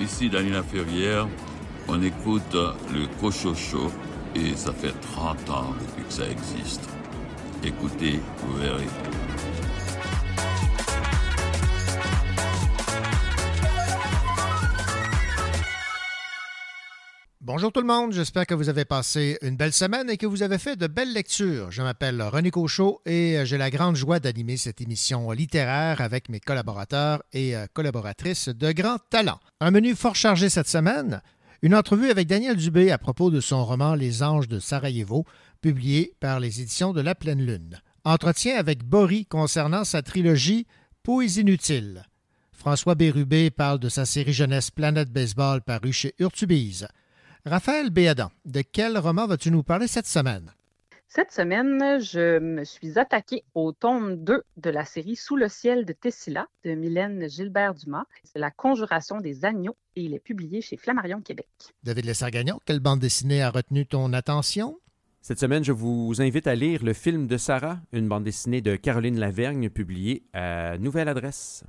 Ici Daniela Ferrière, on écoute le Cochocho et ça fait 30 ans depuis que ça existe. Écoutez, vous verrez. Bonjour tout le monde, j'espère que vous avez passé une belle semaine et que vous avez fait de belles lectures. Je m'appelle René Cochot et j'ai la grande joie d'animer cette émission littéraire avec mes collaborateurs et euh, collaboratrices de grand talent. Un menu fort chargé cette semaine, une entrevue avec Daniel Dubé à propos de son roman Les Anges de Sarajevo, publié par les éditions de La Pleine Lune. Entretien avec Bory concernant sa trilogie Poésie inutile. François Bérubé parle de sa série jeunesse Planète Baseball parue chez Urtubise. Raphaël Béadan, de quel roman vas-tu nous parler cette semaine? Cette semaine, je me suis attaquée au tome 2 de la série Sous le ciel de Tessila de Mylène Gilbert-Dumas. C'est La conjuration des agneaux et il est publié chez Flammarion Québec. David Lessargagnon, quelle bande dessinée a retenu ton attention? Cette semaine, je vous invite à lire Le film de Sarah, une bande dessinée de Caroline Lavergne publiée à Nouvelle Adresse.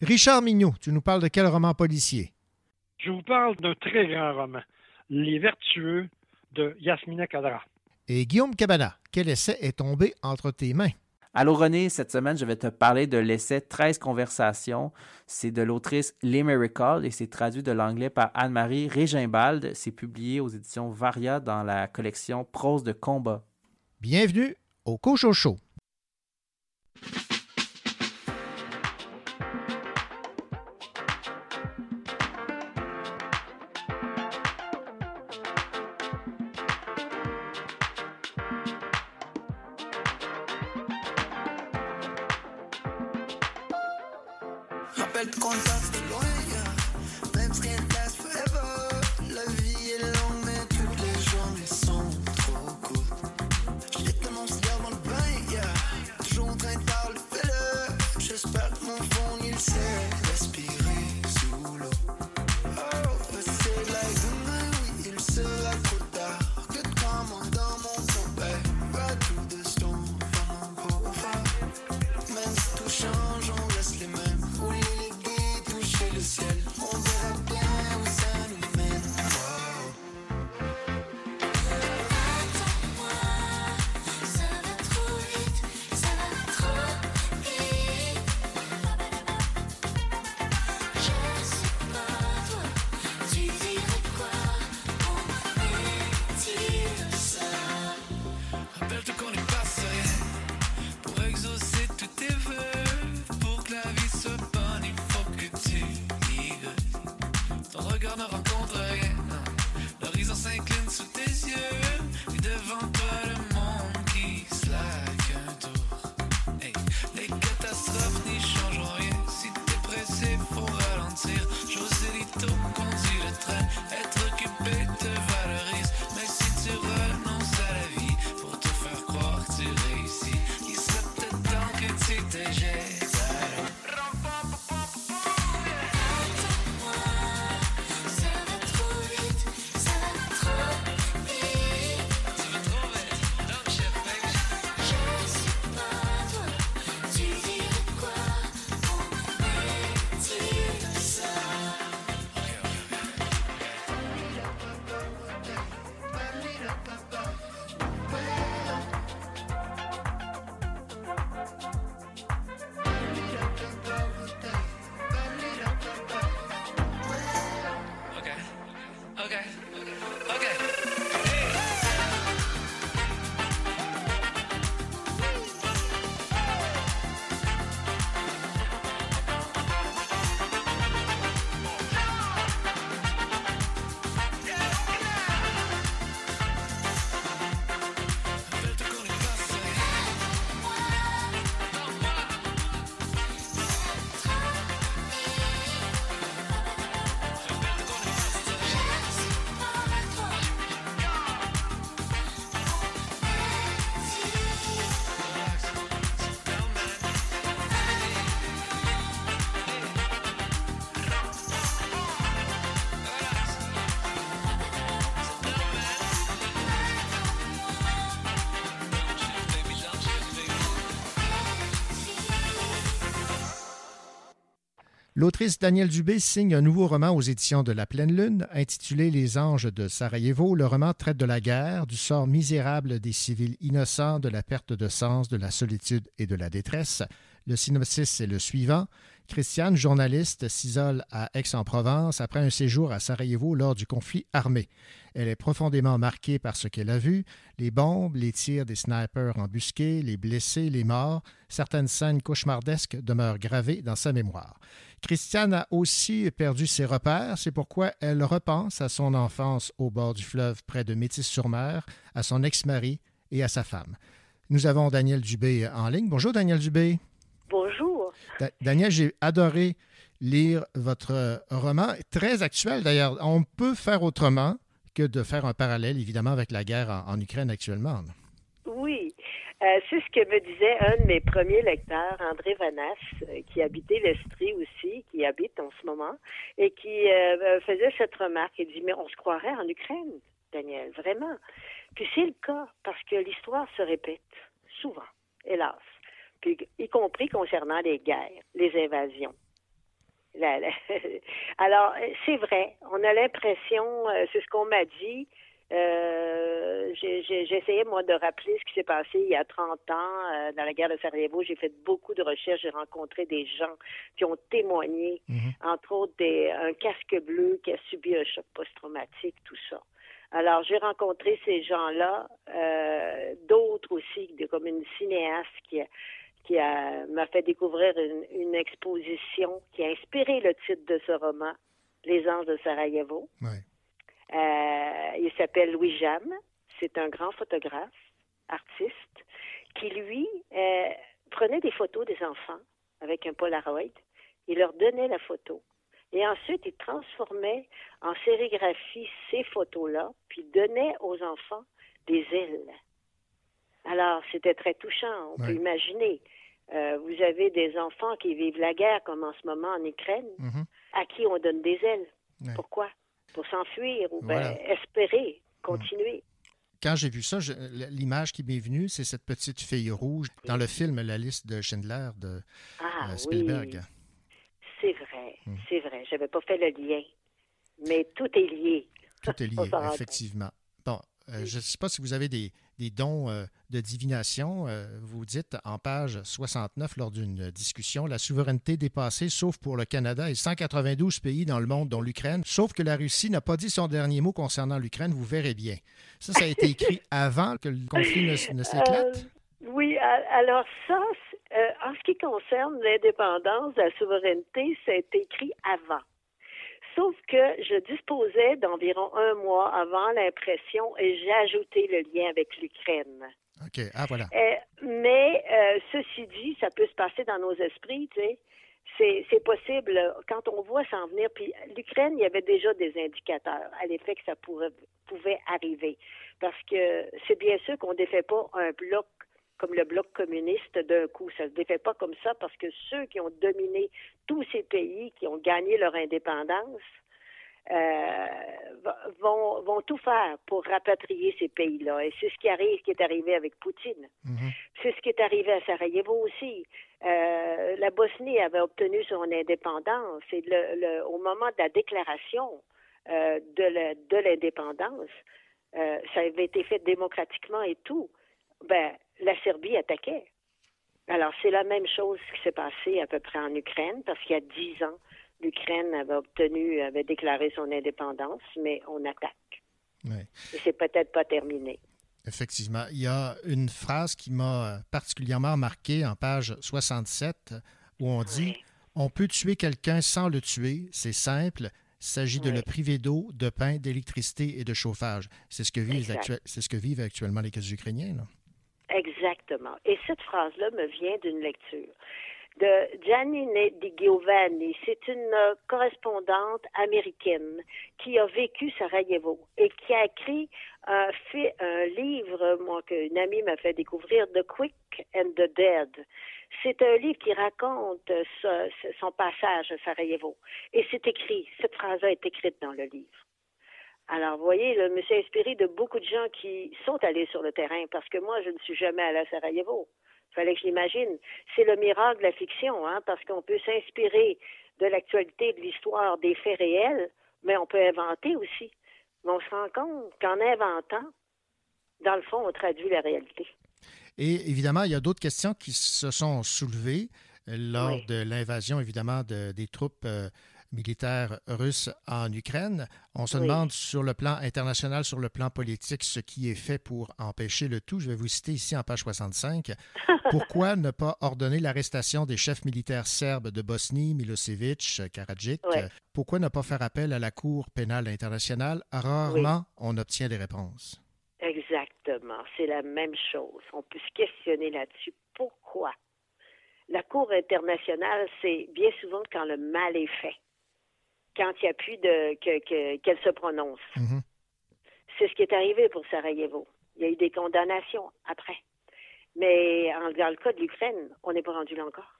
Richard Mignot, tu nous parles de quel roman policier? Je vous parle d'un très grand roman. Les Vertueux de Yasmina Kadra. Et Guillaume Cabana, quel essai est tombé entre tes mains? Allô René, cette semaine, je vais te parler de l'essai 13 conversations. C'est de l'autrice Lee Miracle et c'est traduit de l'anglais par Anne-Marie Régimbald. C'est publié aux éditions Varia dans la collection Prose de combat. Bienvenue au Cochocho. L'autrice Danielle Dubé signe un nouveau roman aux éditions de La Pleine Lune, intitulé Les Anges de Sarajevo. Le roman traite de la guerre, du sort misérable des civils innocents, de la perte de sens, de la solitude et de la détresse. Le synopsis est le suivant. Christiane, journaliste, s'isole à Aix-en-Provence après un séjour à Sarajevo lors du conflit armé. Elle est profondément marquée par ce qu'elle a vu, les bombes, les tirs des snipers embusqués, les blessés, les morts. Certaines scènes cauchemardesques demeurent gravées dans sa mémoire. Christiane a aussi perdu ses repères, c'est pourquoi elle repense à son enfance au bord du fleuve près de Métis-sur-Mer, à son ex-mari et à sa femme. Nous avons Daniel Dubé en ligne. Bonjour Daniel Dubé. Bonjour. Daniel, j'ai adoré lire votre roman, très actuel d'ailleurs. On peut faire autrement que de faire un parallèle, évidemment, avec la guerre en, Ukraine actuellement. Oui. Euh, c'est ce que me disait un de mes premiers lecteurs, André Vanas, euh, qui habitait l'Estrie aussi, qui habite en ce moment, et qui euh, faisait cette remarque. Il dit, mais on se croirait en Ukraine, Daniel, vraiment. Puis c'est le cas, parce que l'histoire se répète, souvent, hélas y compris concernant les guerres, les invasions. Alors, c'est vrai, on a l'impression, c'est ce qu'on m'a dit, euh, j'ai essayé, moi, de rappeler ce qui s'est passé il y a 30 ans euh, dans la guerre de Sarajevo. J'ai fait beaucoup de recherches. J'ai rencontré des gens qui ont témoigné, mhm. entre autres des, un casque bleu qui a subi un choc post-traumatique, tout ça. Alors, j'ai rencontré ces gens-là, d'autres aussi, comme une cinéaste qui a, qui m'a fait découvrir une, exposition qui a inspiré le titre de ce roman, Les Anges de Sarajevo. Euh, il s'appelle Louis Jam. C'est un grand photographe, artiste, qui, lui, euh, prenait des photos des enfants avec un Polaroid. Il leur donnait la photo. Et ensuite, il transformait en sérigraphie ces photos-là, puis donnait aux enfants des ailes. Alors, c'était très touchant, on peut imaginer. Euh, vous avez des enfants qui vivent la guerre, comme en ce moment en Ukraine, mhm. à qui on donne des ailes? Pourquoi? Pour s'enfuir ou espérer continuer. Quand j'ai vu ça, l'image qui m'est venue, c'est cette petite fille rouge dans le film La liste de Schindler de ah, euh, Spielberg. C'est vrai, mhm. c'est vrai. Je n'avais pas fait le lien. Mais tout est lié. Tout est lié, effectivement. Bon, euh, je ne sais pas si vous avez des, des dons euh, de divination. Euh, vous dites en page 69 lors d'une discussion, la souveraineté dépassée, sauf pour le Canada et 192 pays dans le monde, dont l'Ukraine, sauf que la Russie n'a pas dit son dernier mot concernant l'Ukraine, vous verrez bien. Ça, ça a été écrit avant que le conflit ne, s'éclate? oui, alors ça, en ce qui concerne l'indépendance, la souveraineté, c'est écrit avant. Sauf que je disposais d'environ un mois avant l'impression et j'ai ajouté le lien avec l'Ukraine. OK. Ah, voilà. Euh, mais euh, ceci dit, ça peut se passer dans nos esprits, tu sais. C'est possible quand on voit s'en venir. Puis l'Ukraine, il y avait déjà des indicateurs à l'effet que ça pourrait, pouvait arriver. Parce que c'est bien sûr qu'on ne défait pas un bloc comme le bloc communiste d'un coup. Ça ne se défait pas comme ça parce que ceux qui ont dominé tous ces pays, qui ont gagné leur indépendance, euh, vont, vont tout faire pour rapatrier ces pays-là. Et c'est ce qui arrive, qui est arrivé avec Poutine. Mhm. C'est ce qui est arrivé à Sarajevo aussi. Euh, la Bosnie avait obtenu son indépendance et le, au moment de la déclaration euh, de l'indépendance, ça avait été fait démocratiquement et tout. Ben, la Serbie attaquait. Alors, c'est la même chose qui s'est passé à peu près en Ukraine, parce qu'il y a dix ans, l'Ukraine avait obtenu, avait déclaré son indépendance, mais on attaque. Et c'est peut-être pas terminé. Effectivement. Il y a une phrase qui m'a particulièrement marqué en page 67 où on dit On peut tuer quelqu'un sans le tuer, c'est simple. Il s'agit de le priver d'eau, de pain, d'électricité et de chauffage. C'est ce, que vivent c'est ce que vivent actuellement les Ukrainiens. Là. Exactement. Et cette phrase-là me vient d'une lecture de Giannine Di Giovanni. C'est une correspondante américaine qui a vécu Sarajevo et qui a écrit un, fait, un livre, moi, qu'une amie m'a fait découvrir, The Quick and the Dead. C'est un livre qui raconte son passage à Sarajevo. Et c'est écrit, cette phrase-là est écrite dans le livre. Alors, vous voyez, je me suis inspiré de beaucoup de gens qui sont allés sur le terrain parce que moi, je ne suis jamais allée à Sarajevo. fallait que je l'imagine. C'est le miracle de la fiction, hein, parce qu'on peut s'inspirer de l'actualité, de l'histoire, des faits réels, mais on peut inventer aussi. Mais on se rend compte qu'en inventant, dans le fond, on traduit la réalité. Et évidemment, il y a d'autres questions qui se sont soulevées lors de l'invasion, évidemment, des troupes euh, militaires russes en Ukraine. On se demande sur le plan international, sur le plan politique, ce qui est fait pour empêcher le tout. Je vais vous citer ici en page 65. Pourquoi ne pas ordonner l'arrestation des chefs militaires serbes de Bosnie, Milosevic, Karadzic? Pourquoi ne pas faire appel à la Cour pénale internationale? Rarement on obtient des réponses. Exactement, c'est la même chose. On peut se questionner là-dessus. Pourquoi? La Cour internationale, c'est bien souvent quand le mal est fait quand il n'y a plus de qu'elle se prononce. Mm-hmm. C'est ce qui est arrivé pour Sarajevo. Il y a eu des condamnations après. Mais en, dans le cas de l'Ukraine, on n'est pas rendu là encore.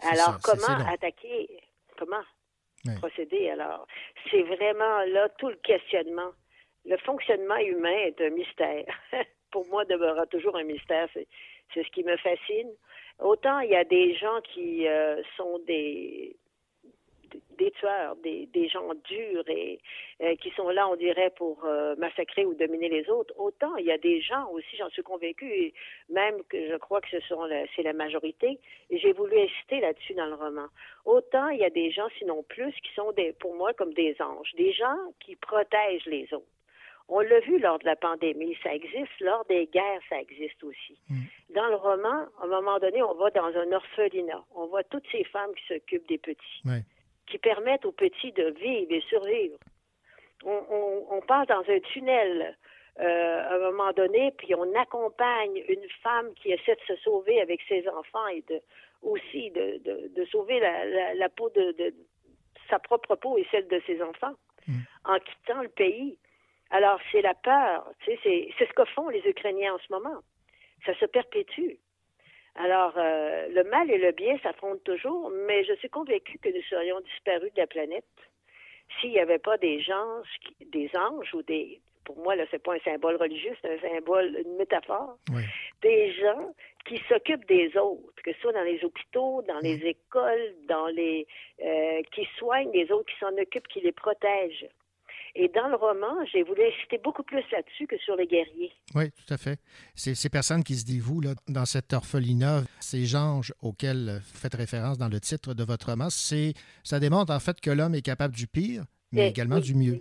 alors, comment attaquer? Comment procéder? Alors, c'est vraiment là tout le questionnement. Le fonctionnement humain est un mystère. pour moi, demeurera toujours un mystère. C'est ce qui me fascine. Autant il y a des gens qui euh, sont des des tueurs, des, gens durs et euh, qui sont là, on dirait, pour euh, massacrer ou dominer les autres. Autant il y a des gens aussi, j'en suis convaincue, et même que je crois que ce sont c'est la majorité, et j'ai voulu insister là-dessus dans le roman. Autant il y a des gens, sinon plus, qui sont des, pour moi comme des anges, des gens qui protègent les autres. On l'a vu lors de la pandémie, ça existe. Lors des guerres, ça existe aussi. Mm. Dans le roman, à un moment donné, on va dans un orphelinat. On voit toutes ces femmes qui s'occupent des petits qui permettent aux petits de vivre et survivre. On, on, passe dans un tunnel euh, à un moment donné, puis on accompagne une femme qui essaie de se sauver avec ses enfants et de aussi de, de, sauver la, la, peau de, de, sa propre peau et celle de ses enfants mm. en quittant le pays. Alors c'est la peur, tu sais, c'est ce que font les Ukrainiens en ce moment. Ça se perpétue. Alors, euh, le mal et le bien s'affrontent toujours, mais je suis convaincue que nous serions disparus de la planète s'il n'y avait pas des gens, des anges ou des, pour moi, là, c'est pas un symbole religieux, c'est un symbole, une métaphore, des gens qui s'occupent des autres, que ce soit dans les hôpitaux, dans les écoles, dans les, euh, qui soignent les autres, qui s'en occupent, qui les protègent. Et dans le roman, j'ai voulu insister beaucoup plus là-dessus que sur les guerriers. Oui, tout à fait. Ces personnes qui se dévouent là, dans cette orphelinat, ces anges auxquels vous faites référence dans le titre de votre roman, c'est, ça démontre en fait que l'homme est capable du pire, mais également du mieux.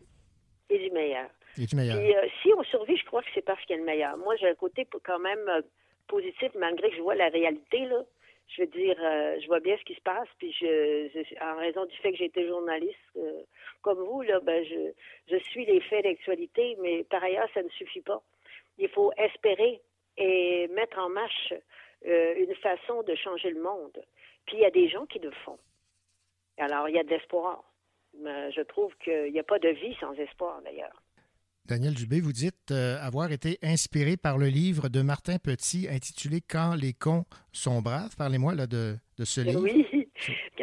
Et du meilleur. Et du meilleur. Puis, euh, si on survit, je crois que c'est parce qu'il y a le meilleur. Moi, j'ai un côté quand même euh, positif, malgré que je vois la réalité, là je veux dire, euh, je vois bien ce qui se passe, puis je, en raison du fait que j'ai été journaliste euh, comme vous, là, ben je, je suis les faits d'actualité, mais par ailleurs, ça ne suffit pas. Il faut espérer et mettre en marche euh, une façon de changer le monde. Puis il y a des gens qui le font. Alors, il y a de l'espoir. Mais je trouve qu'il n'y a pas de vie sans espoir, d'ailleurs. Daniel Dubé, vous dites euh, avoir été inspiré par le livre de Martin Petit intitulé Quand les cons sont braves. Parlez-moi là, de, de ce livre. Oui.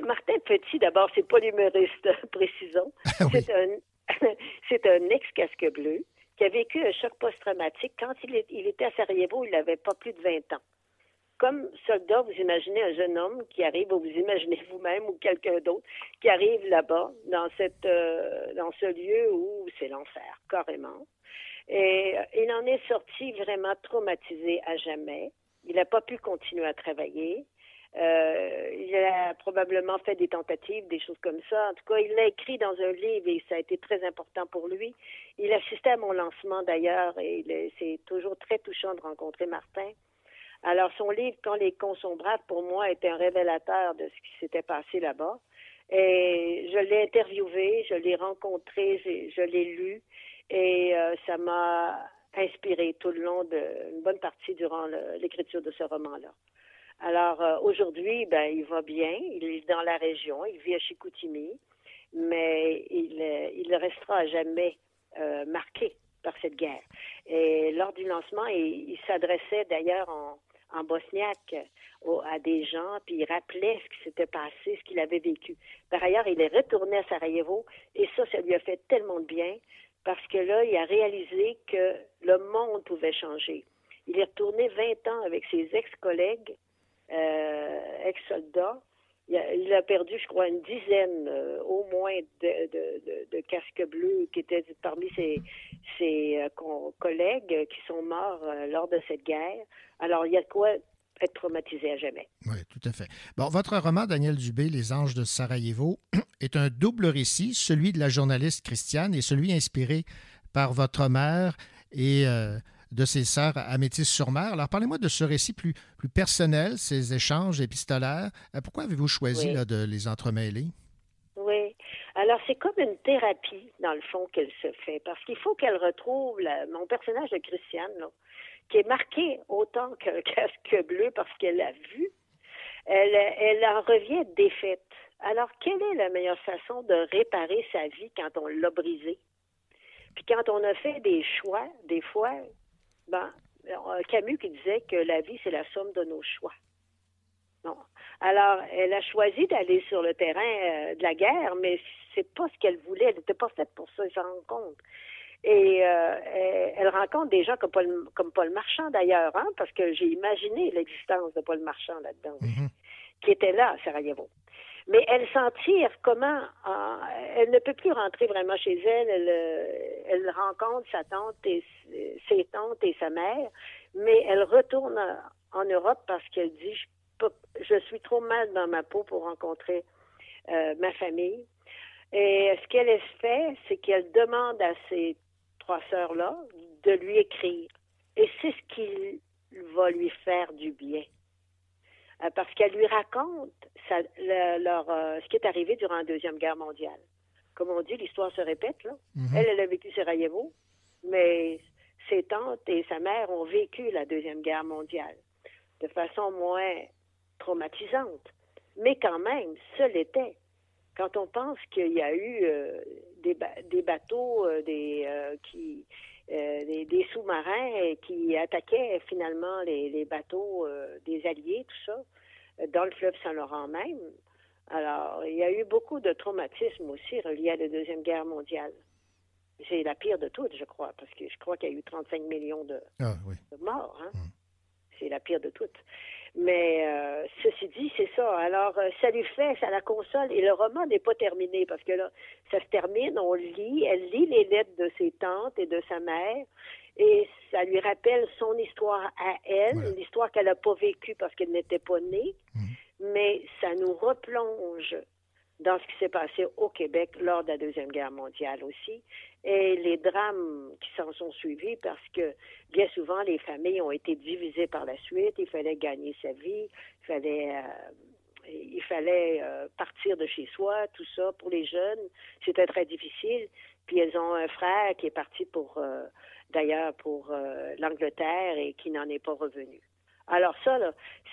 Martin Petit, d'abord, c'est pas l'humoriste, précisons. Ah c'est un, ex-casque bleu qui a vécu un choc post-traumatique. Quand il, il était à Sarajevo, il n'avait pas plus de 20 ans comme soldat, vous imaginez un jeune homme qui arrive, ou vous imaginez vous-même ou quelqu'un d'autre qui arrive là-bas, dans euh, ce lieu où c'est l'enfer, carrément. Et euh, il en est sorti vraiment traumatisé à jamais. Il n'a pas pu continuer à travailler. Euh, il a probablement fait des tentatives, des choses comme ça. En tout cas, il l'a écrit dans un livre et ça a été très important pour lui. Il assistait à mon lancement d'ailleurs et c'est toujours très touchant de rencontrer Martin. Alors, son livre, Quand les cons sont pour moi, était un révélateur de ce qui s'était passé là-bas. Et je l'ai interviewé, je l'ai rencontré, je l'ai lu, et euh, ça m'a inspiré tout le long de une bonne partie durant l'écriture de ce roman-là. Alors euh, aujourd'hui, ben il va bien, il est dans la région, il vit à Chicoutimi, mais il, euh, restera à jamais marqué par cette guerre. Et lors du lancement, il s'adressait d'ailleurs en, en bosniaque à des gens, puis il rappelait ce qui s'était passé, ce qu'il avait vécu. Par ailleurs, il est retourné à Sarajevo et ça, ça lui a fait tellement de bien parce que là, il a réalisé que le monde pouvait changer. Il est retourné 20 ans avec ses ex-collègues, euh, ex-soldats. Il a, perdu, je crois, une dizaine euh, au moins de, casques bleus qui étaient parmi ses, ses collègues qui sont morts lors de cette guerre. Alors, il y a de quoi être traumatisé à jamais. Oui, tout à fait. Bon, votre roman, Daniel Dubé, Les Anges de Sarajevo, est un double récit, celui de la journaliste Christiane et celui inspiré par votre mère et euh, de ses sœurs à Métis-sur-Mer. Alors, parlez-moi de ce récit plus, plus personnel, ces échanges épistolaires. Euh, pourquoi avez-vous choisi de les entremêler? Oui. Alors, c'est comme une thérapie, dans le fond, qu'elle se fait, parce qu'il faut qu'elle retrouve mon personnage de Christiane, qui est marqué autant qu'un casque bleu parce qu'elle l'a vu. Elle, elle en revient défaite. Alors, quelle est la meilleure façon de réparer sa vie quand on l'a brisée? Puis quand on a fait des choix, des fois, ben, euh, Camus qui disait que la vie, c'est la somme de nos choix. Non. Alors, elle a choisi d'aller sur le terrain euh, de la guerre, mais c'est pas ce qu'elle voulait. Elle n'était pas faite pour ça, elle s'en rend compte. Et euh, elle, rencontre des gens comme Paul, comme Paul Marchand d'ailleurs, hein, parce que j'ai imaginé l'existence de Paul Marchand là-dedans, mm-hmm. qui était là à Sarajevo mais elle s'en tire comment elle ne peut plus rentrer vraiment chez elle. Elle, euh, elle rencontre sa tante et ses tantes et sa mère, mais elle retourne en Europe parce qu'elle dit je, je suis trop mal dans ma peau pour rencontrer euh, ma famille. Et ce qu'elle fait, c'est qu'elle demande à ces trois sœurs-là de lui écrire. Et c'est ce qui va lui faire du bien. Euh, parce qu'elle lui raconte leur, euh, ce qui est arrivé durant la Deuxième Guerre mondiale. Comme on dit, l'histoire se répète. Là. Mhm. Elle, elle a vécu Sarajevo, mais ses tantes et sa mère ont vécu la Deuxième Guerre mondiale de façon moins traumatisante. Mais quand même, ce l'était. Quand on pense qu'il y a eu euh, des, des, bateaux des, qui, des, des sous-marins qui attaquaient finalement les, les bateaux des Alliés, tout ça, dans le fleuve Saint-Laurent même. Alors, il y a eu beaucoup de traumatismes aussi reliés à la Deuxième Guerre mondiale. C'est la pire de toutes, je crois, parce que je crois qu'il y a eu 35 millions de, ah, morts. Hein. Hum. C'est la pire de toutes. Mais euh, ceci dit, c'est ça. Alors, euh, ça lui fait, ça la console. Et le roman n'est pas terminé parce que là, ça se termine, on lit, elle lit les lettres de ses tantes et de sa mère et ça lui rappelle son histoire à elle, l'histoire qu'elle n'a pas vécue parce qu'elle n'était pas née, mhm. mais ça nous replonge dans ce qui s'est passé au Québec lors de la Deuxième Guerre mondiale aussi, et les drames qui s'en sont suivis parce que bien souvent les familles ont été divisées par la suite, il fallait gagner sa vie, il fallait... Euh, euh, partir de chez soi, tout ça pour les jeunes, c'était très difficile. Puis elles ont un frère qui est parti pour euh, d'ailleurs pour l'Angleterre et qui n'en est pas revenu. Alors ça,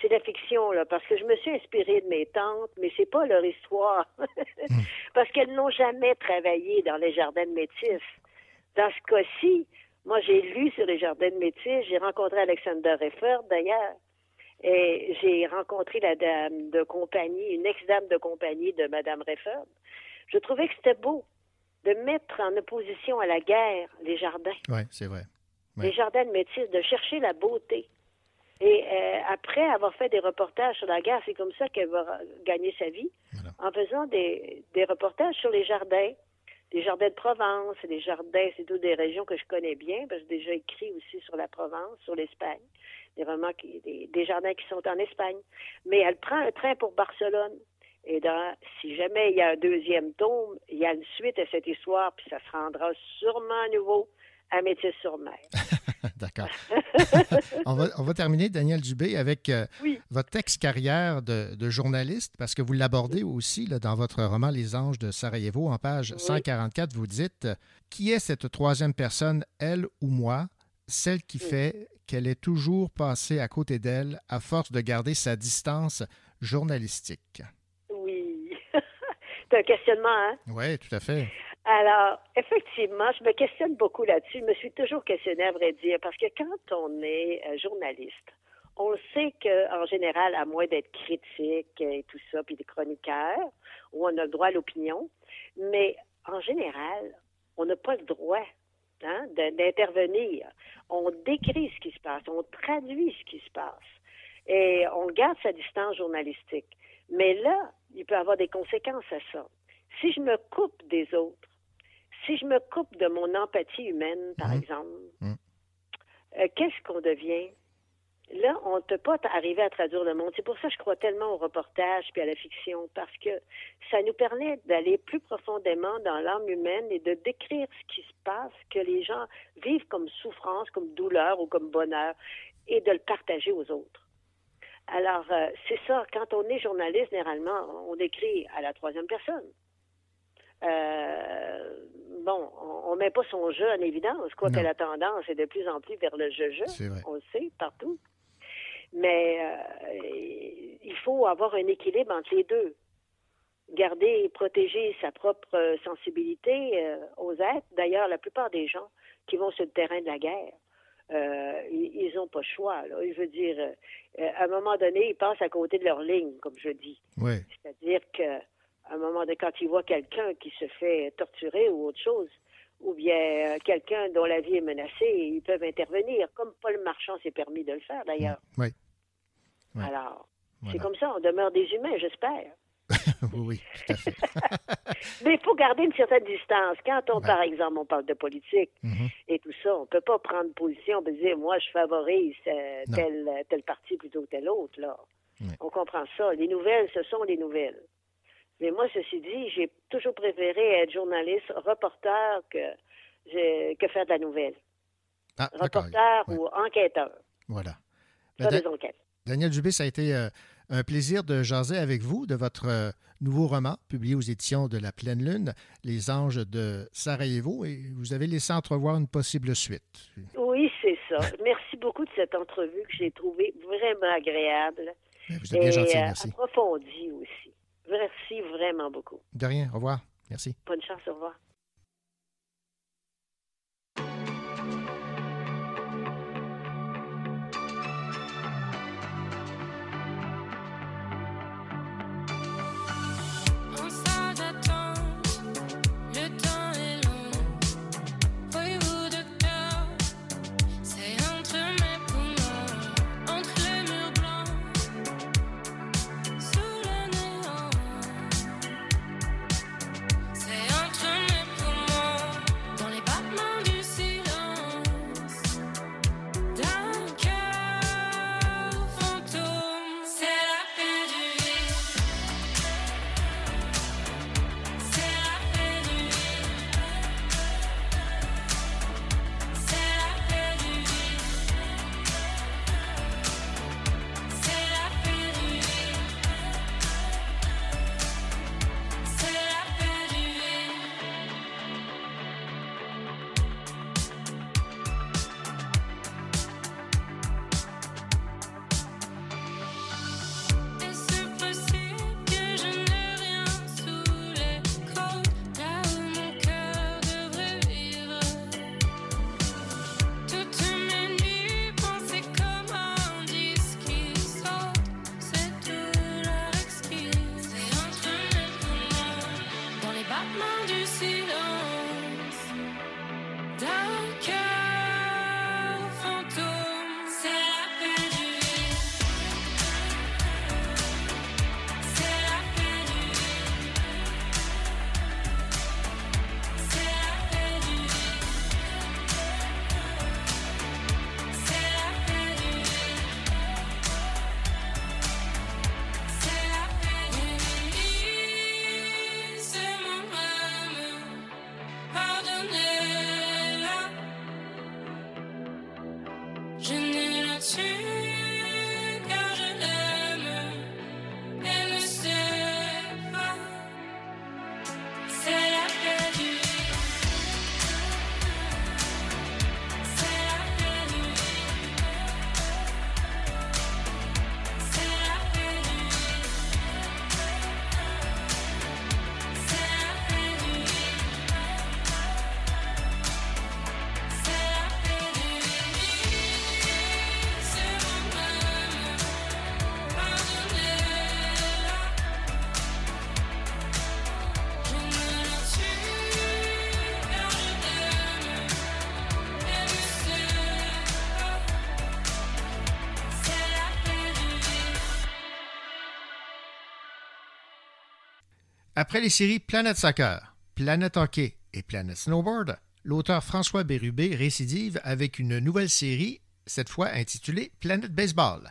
c'est la fiction, là, parce que je me suis inspirée de mes tantes, mais c'est pas leur histoire, hmm. parce qu'elles n'ont jamais travaillé dans les jardins de métis. Dans ce cas-ci, moi, j'ai lu sur les jardins de métis, j'ai rencontré Alexander Reffert, d'ailleurs, et j'ai rencontré la dame de compagnie, une ex-dame de compagnie de Madame Reffert. Je trouvais que c'était beau de mettre en opposition à la guerre les jardins. Oui, c'est vrai. Les jardins de métis, de chercher la beauté. Et euh, après avoir fait des reportages sur la guerre, c'est comme ça qu'elle va gagner sa vie, en faisant des, des, reportages sur les jardins, des jardins de Provence, des jardins, c'est toutes des régions que je connais bien, parce que j'ai déjà écrit aussi sur la Provence, sur l'Espagne, des, des, des jardins qui sont en Espagne. Mais elle prend un train pour Barcelone. Et si jamais il y a un deuxième tome, il y a une suite à cette histoire, puis ça se rendra sûrement à nouveau à Métis-sur-Mer. D'accord. on, va, terminer, Daniel Dubé, avec euh, votre ex-carrière de, journaliste, parce que vous l'abordez aussi dans votre roman Les Anges de Sarajevo, en page 144, vous dites Qui est cette troisième personne, elle ou moi, celle qui fait qu'elle est toujours passée à côté d'elle à force de garder sa distance journalistique? c'est un questionnement, hein? Oui, tout à fait. Alors, effectivement, je me questionne beaucoup là-dessus. Je me suis toujours questionnée, à vrai dire, parce que quand on est euh, journaliste, on sait qu'en général, à moins d'être critique et tout ça, puis des chroniqueurs, où on a le droit à l'opinion, mais en général, on n'a pas le droit hein, d'intervenir. On décrit ce qui se passe, on traduit ce qui se passe et on garde sa distance journalistique. Mais là, il peut avoir des conséquences à ça. Si je me coupe des autres, si je me coupe de mon empathie humaine, par Mhm. exemple, Mhm. euh, qu'est-ce qu'on devient? Là, on ne peut pas arriver à traduire le monde. C'est pour ça que je crois tellement au reportage puis à la fiction, parce que ça nous permet d'aller plus profondément dans l'âme humaine et de décrire ce qui se passe, que les gens vivent comme souffrance, comme douleur ou comme bonheur, et de le partager aux autres. Alors, euh, c'est ça, quand on est journaliste, généralement, on écrit à la troisième personne. Euh, bon, on ne met pas son jeu en évidence, quoique la tendance est de plus en plus vers le jeu-jeu. On le sait partout. Mais euh, il faut avoir un équilibre entre les deux. Garder et protéger sa propre euh, sensibilité euh, aux êtres. D'ailleurs, la plupart des gens qui vont sur le terrain de la guerre, euh, ils n'ont pas le choix. Là. Je veux dire, à un moment donné, ils passent à côté de leur ligne, comme je dis. Oui. C'est-à-dire que à un moment donné, quand ils voient quelqu'un qui se fait torturer ou autre chose, ou bien euh, quelqu'un dont la vie est menacée, ils peuvent intervenir, comme Paul Marchand s'est permis de le faire d'ailleurs. Oui. Alors, c'est comme ça, on demeure des humains, j'espère. oui, oui, tout à fait. Mais il faut garder une certaine distance. Quand on, par exemple, on parle de politique Mhm. et tout ça, on peut pas prendre position, on peut dire, moi, je favorise euh, Non. tel, tel parti plutôt que tel autre, là. On comprend ça. Les nouvelles, ce sont les nouvelles. Mais moi, ceci dit, j'ai toujours préféré être journaliste, reporter que, que faire de la nouvelle. Ah. Reporter Ouais. ou enquêteur. Voilà. Faire Ben, des enquêtes. Daniel Dubé, ça a été euh, un plaisir de jaser avec vous de votre euh, nouveau roman publié aux éditions de La Pleine Lune, Les Anges de Sarajevo, et vous avez laissé entrevoir une possible suite. Oui, c'est ça. Merci beaucoup de cette entrevue que j'ai trouvée vraiment agréable Ben, Vous êtes bien et gentil, euh, merci. approfondie aussi. Merci vraiment beaucoup. De rien, au revoir. Merci. Bonne chance, au revoir. Après les séries Planet Soccer, Planet Hockey et Planet Snowboard, l'auteur François Bérubé récidive avec une nouvelle série, cette fois intitulée Planet Baseball.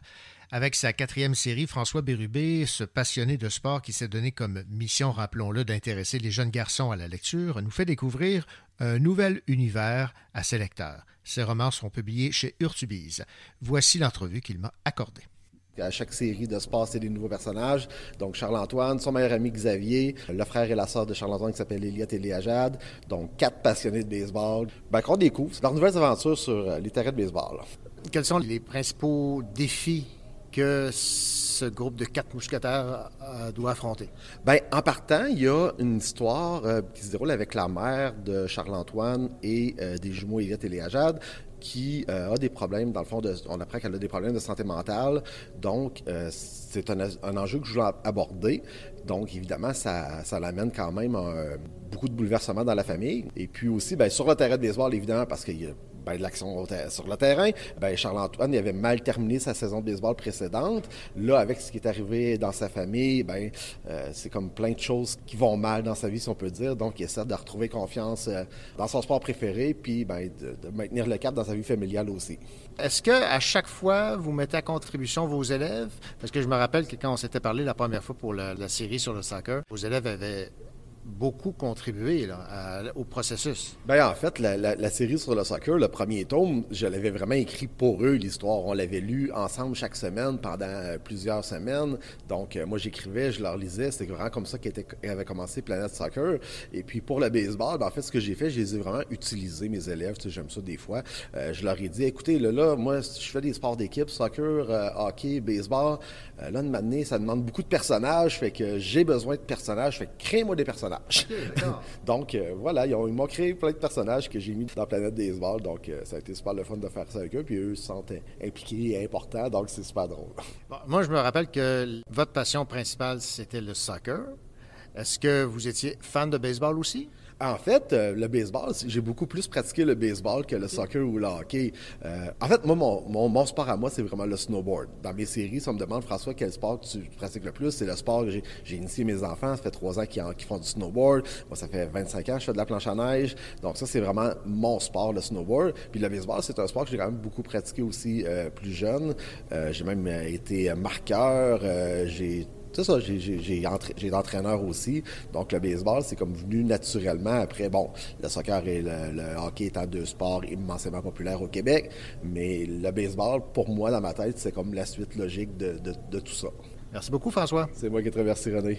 Avec sa quatrième série, François Bérubé, ce passionné de sport qui s'est donné comme mission, rappelons-le, d'intéresser les jeunes garçons à la lecture, nous fait découvrir un nouvel univers à ses lecteurs. Ses romans seront publiés chez Urtubise. Voici l'entrevue qu'il m'a accordée. À chaque série de sport, c'est des nouveaux personnages. Donc, Charles-Antoine, son meilleur ami Xavier, le frère et la sœur de Charles-Antoine qui s'appelle Eliott et Léa Jade. Donc, quatre passionnés de baseball. Ben, qu'on découvre, c'est leurs nouvelles aventures sur euh, les terrains de baseball. Quels sont les principaux défis que ce groupe de quatre mousquetaires euh, doit affronter? Ben, en partant, il y a une histoire euh, qui se déroule avec la mère de Charles-Antoine et euh, des jumeaux Eliott et Léa Jade qui euh, a des problèmes, dans le fond, on apprend qu'elle a des problèmes de santé mentale. Donc, euh, c'est un, un enjeu que je voulais aborder. Donc, évidemment, ça, ça l'amène quand même à beaucoup de bouleversements dans la famille. Et puis aussi, ben, sur le terrain de baseball, évidemment, parce qu'il y a ben, de l'action sur le terrain. Ben, Charles-Antoine, avait mal terminé sa saison de baseball précédente. Là, avec ce qui est arrivé dans sa famille, ben, euh, c'est comme plein de choses qui vont mal dans sa vie, si on peut dire. Donc, il essaie de retrouver confiance euh, dans son sport préféré, puis ben, de, de maintenir le cap dans sa vie familiale aussi. Est-ce que à chaque fois, vous mettez à contribution vos élèves? Parce que je me rappelle que quand on s'était parlé la première fois pour la, la série sur le soccer, vos élèves avaient beaucoup contribué au processus. Ben, en fait, la, série sur le soccer, le premier tome, je l'avais vraiment écrit pour eux, l'histoire. On l'avait lu ensemble chaque semaine pendant euh, plusieurs semaines. Donc, euh, moi, j'écrivais, je leur lisais. C'était vraiment comme ça qu'avait commencé Planète Soccer. Et puis, pour le baseball, ben, en fait, ce que j'ai fait, je les ai vraiment utilisés, mes élèves. Tu sais, j'aime ça des fois. Euh, je leur ai dit, écoutez, là, là, moi, je fais des sports d'équipe, soccer, hockey, baseball. Là, de m'amener, ça demande beaucoup de personnages. Fait que j'ai besoin de personnages. Fait que crée-moi des personnages. donc, euh, voilà, ils, ont- ils m'ont créé plein de personnages que j'ai mis dans Planète Baseball. Donc, euh, ça a été super le fun de faire ça avec eux. Puis eux se sentent impliqués et importants. Donc, c'est super drôle. Bon, moi, je me rappelle que votre passion principale, c'était le soccer. Est-ce que vous étiez fan de baseball aussi? En fait, euh, le baseball, j'ai beaucoup plus pratiqué le baseball que le soccer ou le hockey. Euh, en fait, moi, mon, mon, mon sport à moi, c'est vraiment le snowboard. Dans mes séries, si on me demande, François, quel sport tu pratiques le plus, c'est le sport que j'ai- initié mes enfants. Ça fait trois ans qu'ils font du snowboard. Moi, ça fait 25 ans que je fais de la planche à neige. Donc, ça, c'est vraiment mon sport, le snowboard. Puis le baseball, c'est un sport que j'ai quand même beaucoup pratiqué aussi euh, plus jeune. Euh, j'ai même été marqueur. euh, j'ai c'est ça, j'ai- j'ai j'ai entra- j'ai été entraîneur aussi. Donc, le baseball, c'est comme venu naturellement. Après, bon, le soccer et le, le hockey étant deux sports immensément populaires au Québec. Mais le baseball, pour moi, dans ma tête, c'est comme la suite logique de, de- de tout ça. Merci beaucoup, François. C'est moi qui ai traversé René.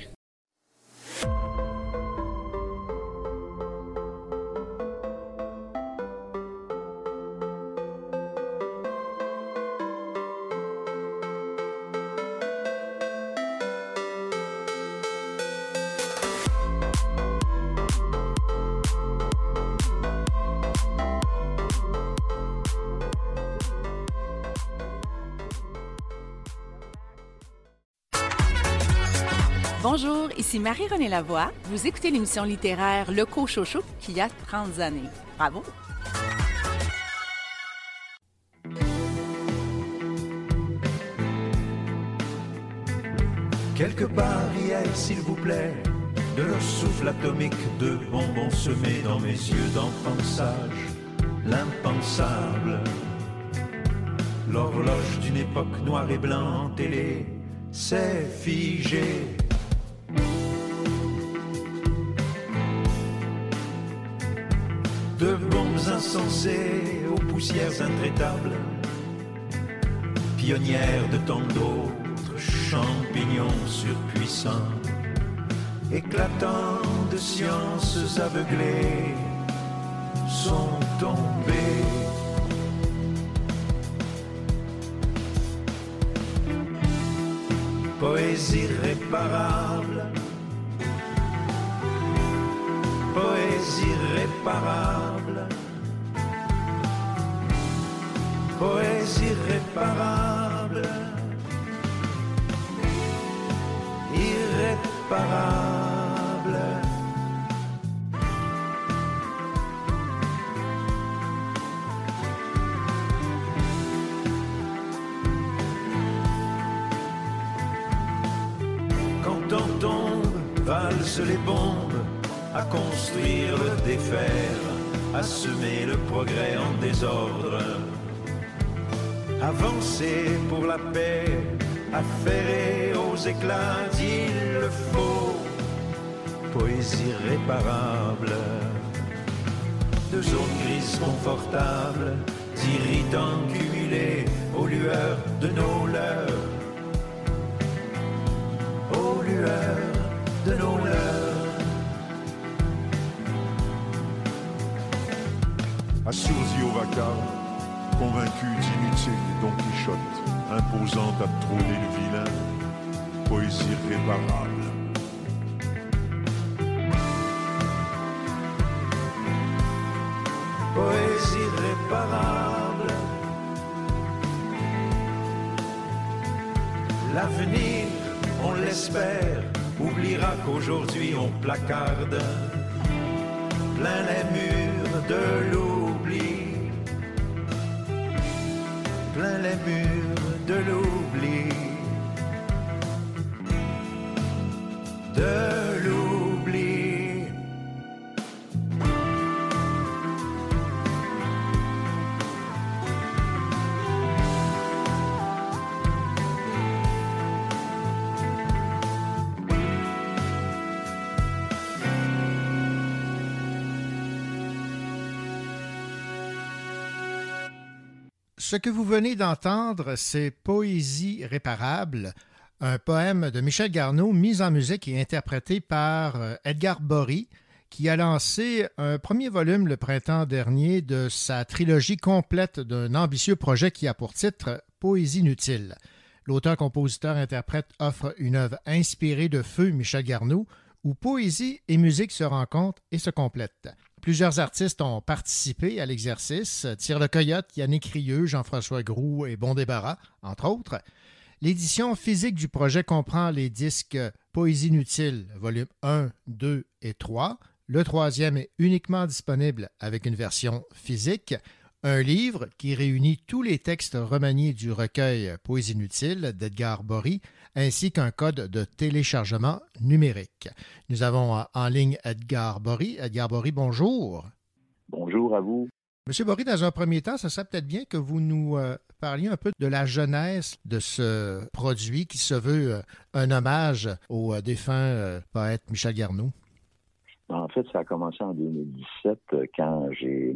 Bonjour, ici Marie-Renée Lavoie. Vous écoutez l'émission littéraire Le Cochocho qui a 30 années. Bravo! Quelque part hier, s'il vous plaît, de leur souffle atomique de bonbons semés dans mes yeux d'enfant sage, l'impensable. L'horloge d'une époque noire et blanc en télé s'est figée. Aux poussières intraitables, pionnières de tant d'autres champignons surpuissants, éclatants de sciences aveuglées, sont tombés. Poésie réparable, poésie réparable, poésie réparable, irréparable. Quand on tombe, va valse les bombes, à construire le défaire, à semer le progrès en désordre. Avancer pour la paix, affairé aux éclats, il le faut. Poésie réparable, de zones grises confortables, d'irritants cumulés aux lueurs de nos leurs, aux lueurs de nos leurs. Assurzi au vacarme, convaincu d'inutile Don Quichotte, imposant à trôner le vilain, poésie réparable. poésie réparable. L'avenir, on l'espère, oubliera qu'aujourd'hui on placarde plein les murs de l'oubli, plein Ce que vous venez d'entendre, c'est Poésie réparable, un poème de Michel Garneau mis en musique et interprété par euh, Edgar Bory, qui a lancé un premier volume le printemps dernier de sa trilogie complète d'un ambitieux projet qui a pour titre Poésie inutile. L'auteur-compositeur-interprète offre une œuvre inspirée de Feu Michel Garneau, où poésie et musique se rencontrent et se complètent. Plusieurs artistes ont participé à l'exercice, Tire le Coyote, Yannick Rieux, Jean-François Groux et Bon Débarras, entre autres. L'édition physique du projet comprend les disques Poésie inutile, volume 1, 2 et 3. Le troisième est uniquement disponible avec une version physique. Un livre qui réunit tous les textes remaniés du recueil Poésie inutile d'Edgar Bory, ainsi qu'un code de téléchargement numérique. Nous avons en ligne Edgar Bory. Edgar Bory, bonjour. Bonjour à vous. Monsieur Bory, dans un premier temps, ça serait peut-être bien que vous nous euh, parliez un peu de la jeunesse de ce produit qui se veut euh, un hommage au euh, défunt euh, poète Michel Garneau. En fait, ça a commencé en 2017 euh, quand j'ai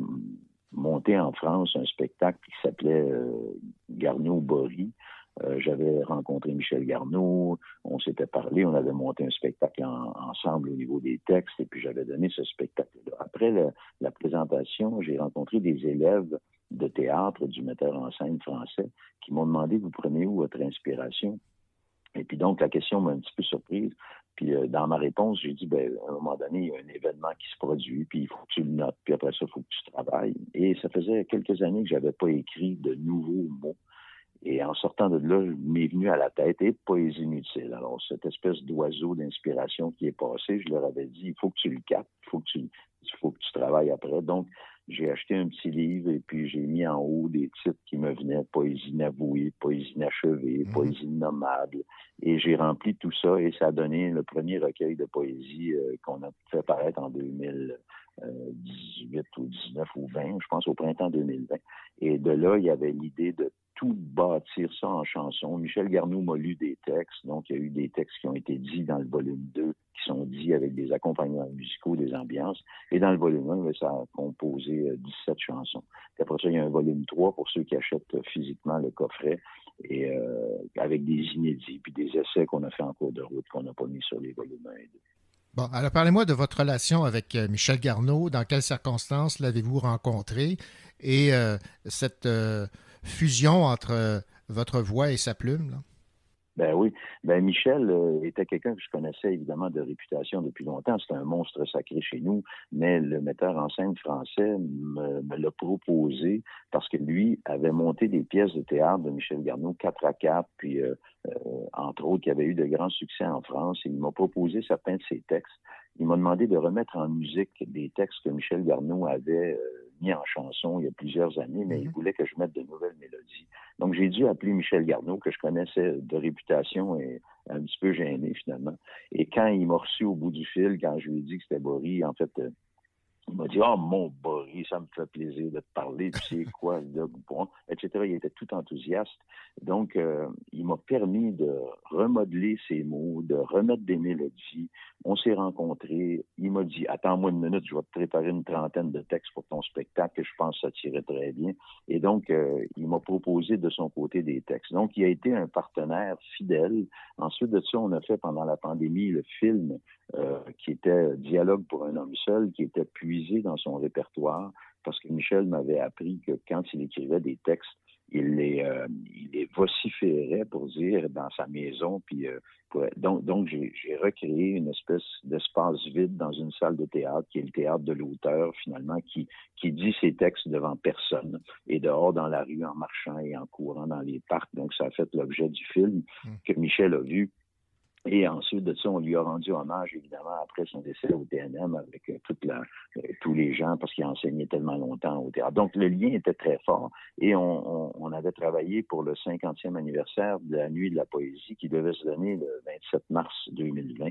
monté en France un spectacle qui s'appelait euh, Garneau-Bory. Euh, J'avais rencontré Michel Garneau, on s'était parlé, on avait monté un spectacle en- ensemble au niveau des textes et puis j'avais donné ce spectacle-là. Après la présentation, j'ai rencontré des élèves de théâtre du metteur en scène français qui m'ont demandé vous prenez où votre inspiration? Et puis donc la question m'a un petit peu surprise. Puis euh, dans ma réponse, j'ai dit ben à un moment donné, il y a un événement qui se produit, puis il faut que tu le notes, puis après ça, il faut que tu travailles. Et ça faisait quelques années que j'avais pas écrit de nouveaux mots. Et en sortant de là, m'est venu à la tête et poésie inutile. Alors, cette espèce d'oiseau d'inspiration qui est passé, je leur avais dit, il faut que tu le captes, il faut que tu, il faut que tu travailles après. Donc, j'ai acheté un petit livre et puis j'ai mis en haut des titres qui me venaient, poésie inavouée, poésie inachevée, poésie innommable. Et j'ai rempli tout ça et ça a donné le premier recueil de poésie euh, qu'on a fait paraître en 2018 ou 19 ou 20, je pense au printemps 2020. Et de là, il y avait l'idée de tout bâtir ça en chanson. Michel Garneau m'a lu des textes, donc il y a eu des textes qui ont été dits dans le volume 2, qui sont dits avec des accompagnements musicaux, des ambiances. Et dans le volume 1, ça a composé euh, 17 chansons. Puis après ça, il y a un volume 3 pour ceux qui achètent euh, physiquement le coffret, et euh, avec des inédits, puis des essais qu'on a fait en cours de route, qu'on n'a pas mis sur les volumes 1 et 2. Bon, alors parlez-moi de votre relation avec euh, Michel Garneau. Dans quelles circonstances l'avez-vous rencontré? Et euh, cette euh, fusion entre votre voix et sa plume? Ben oui. Ben Michel euh, était quelqu'un que je connaissais évidemment de réputation depuis longtemps. C'était un monstre sacré chez nous, mais le metteur en scène français me, me l'a proposé parce que lui avait monté des pièces de théâtre de Michel Garneau, 4 à 4, puis euh, euh, entre autres, qui avait eu de grands succès en France. Il m'a proposé certains de ses textes. Il m'a demandé de remettre en musique des textes que Michel Garneau avait euh, mis en chanson il y a plusieurs années, mais il voulait que je mette de nouvelles mélodies. Donc, j'ai dû appeler Michel Garneau, que je connaissais de réputation et un petit peu gêné finalement. Et quand il m'a reçu au bout du fil, quand je lui ai dit que c'était Boris, en fait, euh, il m'a dit Oh mon Boris, ça me fait plaisir de te parler, tu sais quoi, là, bon, etc. Il était tout enthousiaste. Donc, euh, il m'a permis de remodeler ses mots, de remettre des mélodies. On s'est rencontrés. Il m'a dit Attends-moi une minute, je vais te préparer une trentaine de textes pour ton spectacle, que je pense que ça tirait très bien. Et donc, euh, il m'a proposé de son côté des textes. Donc, il a été un partenaire fidèle. Ensuite de ça, on a fait pendant la pandémie le film euh, qui était Dialogue pour un homme seul, qui était puisé dans son répertoire, parce que Michel m'avait appris que quand il écrivait des textes, il les, euh, il les vociférait pour dire dans sa maison. Puis, euh, pour- donc, donc j'ai recréé une espèce d'espace vide dans une salle de théâtre, qui est le théâtre de l'auteur, finalement, qui, qui dit ses textes devant personne, et dehors dans la rue, en marchant et en courant dans les parcs. Donc, ça a fait l'objet du film que Michel a vu et ensuite de ça, on lui a rendu hommage, évidemment, après son décès au TNM avec euh, toute la, euh, tous les gens, parce qu'il a enseigné tellement longtemps au théâtre. Donc, le lien était très fort. Et on, on- on avait travaillé pour le 50e anniversaire de la Nuit de la Poésie qui devait se donner le 27 mars 2020.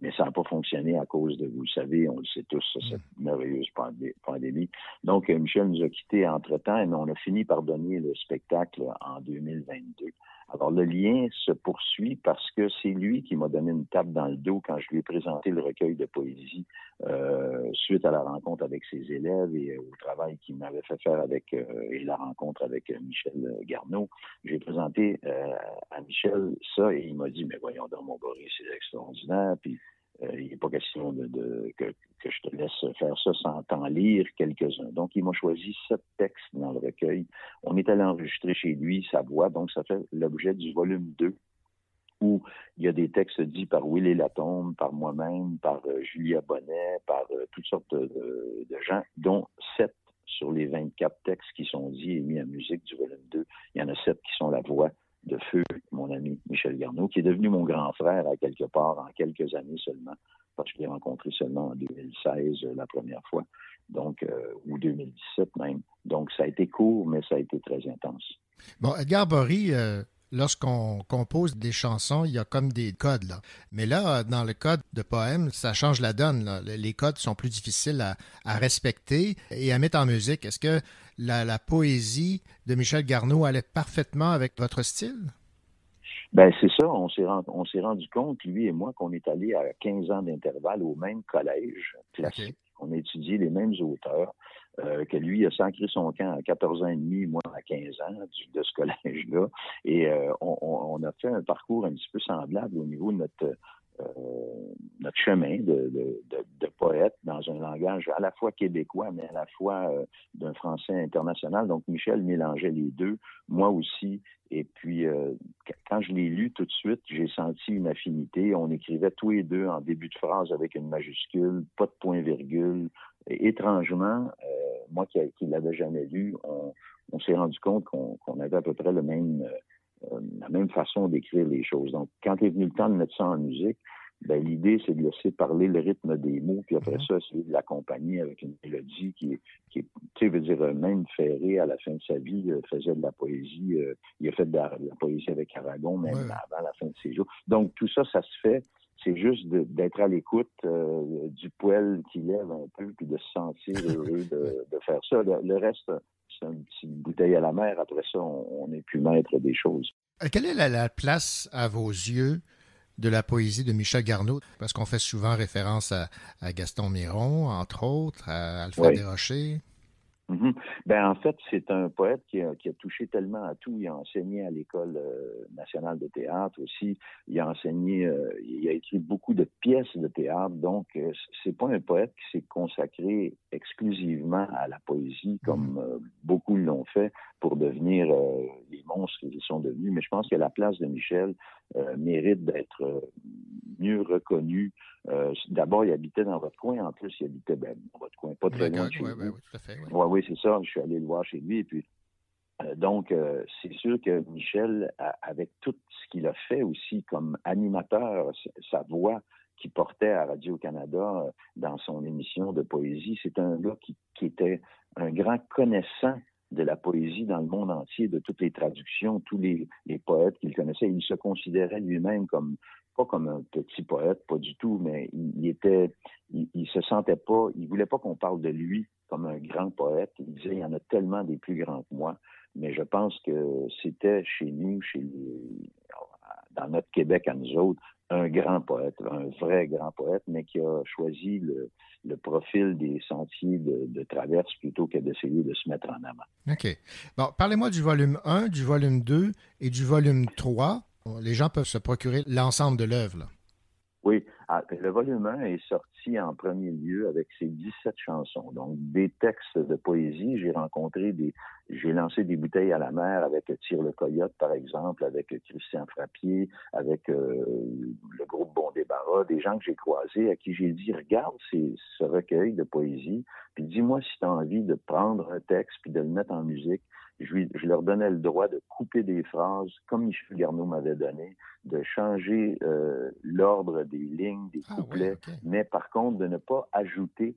Mais ça n'a pas fonctionné à cause de, vous le savez, on le sait tous, cette merveilleuse pandé- pandémie. Donc, euh, Michel nous a quittés entre-temps, et on a fini par donner le spectacle en 2022. Alors, le lien se poursuit parce que c'est lui qui m'a donné une tape dans le dos quand je lui ai présenté le recueil de poésie euh, suite à la rencontre avec ses élèves et euh, au travail qu'il m'avait fait faire avec euh, et la rencontre avec euh, Michel Garneau. J'ai présenté à Michel ça et il m'a dit, mais voyons donc, mon Boris, c'est extraordinaire. Puis, il n'est pas question de, de- que, que je te laisse faire ça sans t'en lire quelques-uns. Donc, il m'a choisi sept textes dans le recueil. On est allé enregistrer chez lui sa voix, donc ça fait l'objet du volume 2 où il y a des textes dits par Willy Latombe, par moi-même, par euh, Julia Bonnet, par euh, toutes sortes de, de gens, dont sept sur les 24 textes qui sont dits et mis en musique du volume 2. Il y en a sept qui sont la voix de feu, mon ami Michel Garneau, qui est devenu mon grand frère à quelque part en quelques années seulement, parce que je l'ai rencontré seulement en 2016 euh, la première fois, donc euh, ou 2017 même. Donc ça a été court, mais ça a été très intense. Bon, Edgar Bory, euh, lorsqu'on compose des chansons, il y a comme des codes. Là. Mais là, dans le code de poème, ça change la donne. là. Les codes sont plus difficiles à, à respecter et à mettre en musique. Est-ce que la, la poésie de Michel Garneau allait parfaitement avec votre style? Ben c'est ça, on s'est rendu, on s'est rendu compte, lui et moi, qu'on est allé à 15 ans d'intervalle au même collège classique. On a étudié les mêmes auteurs, euh, que lui a sacré son camp à 14 ans et demi, moi à 15 ans de ce collège-là. Et euh, on, on- a fait un parcours un petit peu semblable au niveau de notre, euh, notre chemin de, de, de, de poète dans un langage à la fois québécois, mais à la fois euh, d'un français international. Donc Michel mélangeait les deux, moi aussi. Et puis, euh, qu- quand je l'ai lu tout de suite, j'ai senti une affinité. On écrivait tous les deux en début de phrase avec une majuscule, pas de point-virgule. Et étrangement, euh, moi qui ne l'avais jamais lu, on, on s'est rendu compte qu'on avait à peu près le même, euh, la même façon d'écrire les choses. Donc, quand est venu le temps de mettre ça en musique, ben, l'idée, c'est de laisser parler le rythme des mots, puis après ça, essayer de l'accompagner avec une mélodie qui est, qui est tu sais, veut dire, euh, même Ferré, à la fin de sa vie, euh, faisait de la poésie. euh, il a fait de la, de la poésie avec Aragon, même avant la fin de ses jours. Donc, tout ça, ça se fait. C'est juste d'être à l'écoute euh, du poêle qui lève un peu, puis de se sentir heureux de, de faire ça. Le, le reste, c'est une petite bouteille à la mer. Après ça, on n'est plus maître des choses. Euh, Quelle est la, la place à vos yeux de la poésie de Michel Garneau? Parce qu'on fait souvent référence à, à Gaston Miron, entre autres, à Alfred Oui. Desrochers. Mhm. Ben, en fait, c'est un poète qui a, qui a touché tellement à tout. Il a enseigné à l'École euh, nationale de théâtre aussi. Il a enseigné, euh, il a écrit beaucoup de pièces de théâtre. Donc, euh, c'est pas un poète qui s'est consacré exclusivement à la poésie comme euh, beaucoup l'ont fait pour devenir euh, les monstres qu'ils sont devenus. Mais je pense que la place de Michel euh, mérite d'être euh, mieux reconnue. D'abord, il habitait dans votre coin. En plus, il habitait ben, dans votre coin, pas très loin ouais, ouais, tout à fait. ouais. Oui, oui, c'est ça. Je suis allé le voir chez lui. Et puis, donc, c'est sûr que Michel, a- avec tout ce qu'il a fait aussi comme animateur, sa voix qu'il portait à Radio-Canada dans son émission de poésie, c'est un gars qui, qui était un grand connaissant de la poésie dans le monde entier, de toutes les traductions, tous les, poètes qu'il connaissait. Il se considérait lui-même comme, pas comme un petit poète, pas du tout, mais il, il était, il, se sentait pas, il voulait pas qu'on parle de lui comme un grand poète. Il disait, il y en a tellement des plus grands que moi. Mais je pense que c'était chez nous, chez dans notre Québec à nous autres, un grand poète, un vrai grand poète, mais qui a choisi le, le profil des sentiers de, de traverse plutôt que d'essayer de se mettre en avant. OK. Bon, parlez-moi du volume 1, du volume 2 et du volume 3. Les gens peuvent se procurer l'ensemble de l'œuvre. Oui, ah, le volume 1 est sorti en premier lieu avec ses 17 chansons. Donc, des textes de poésie. J'ai rencontré des, j'ai lancé des bouteilles à la mer avec Tire le Coyote, par exemple, avec Christian Frappier, avec euh, le groupe Bon Débarras, des gens que j'ai croisés à qui j'ai dit, regarde ces- ce recueil de poésie, puis dis-moi si tu as envie de prendre un texte puis de le mettre en musique. Je, lui- je leur donnais le droit de couper des phrases, comme Michel Garneau m'avait donné, de changer euh, l'ordre des lignes, des couplets, mais par contre de ne pas ajouter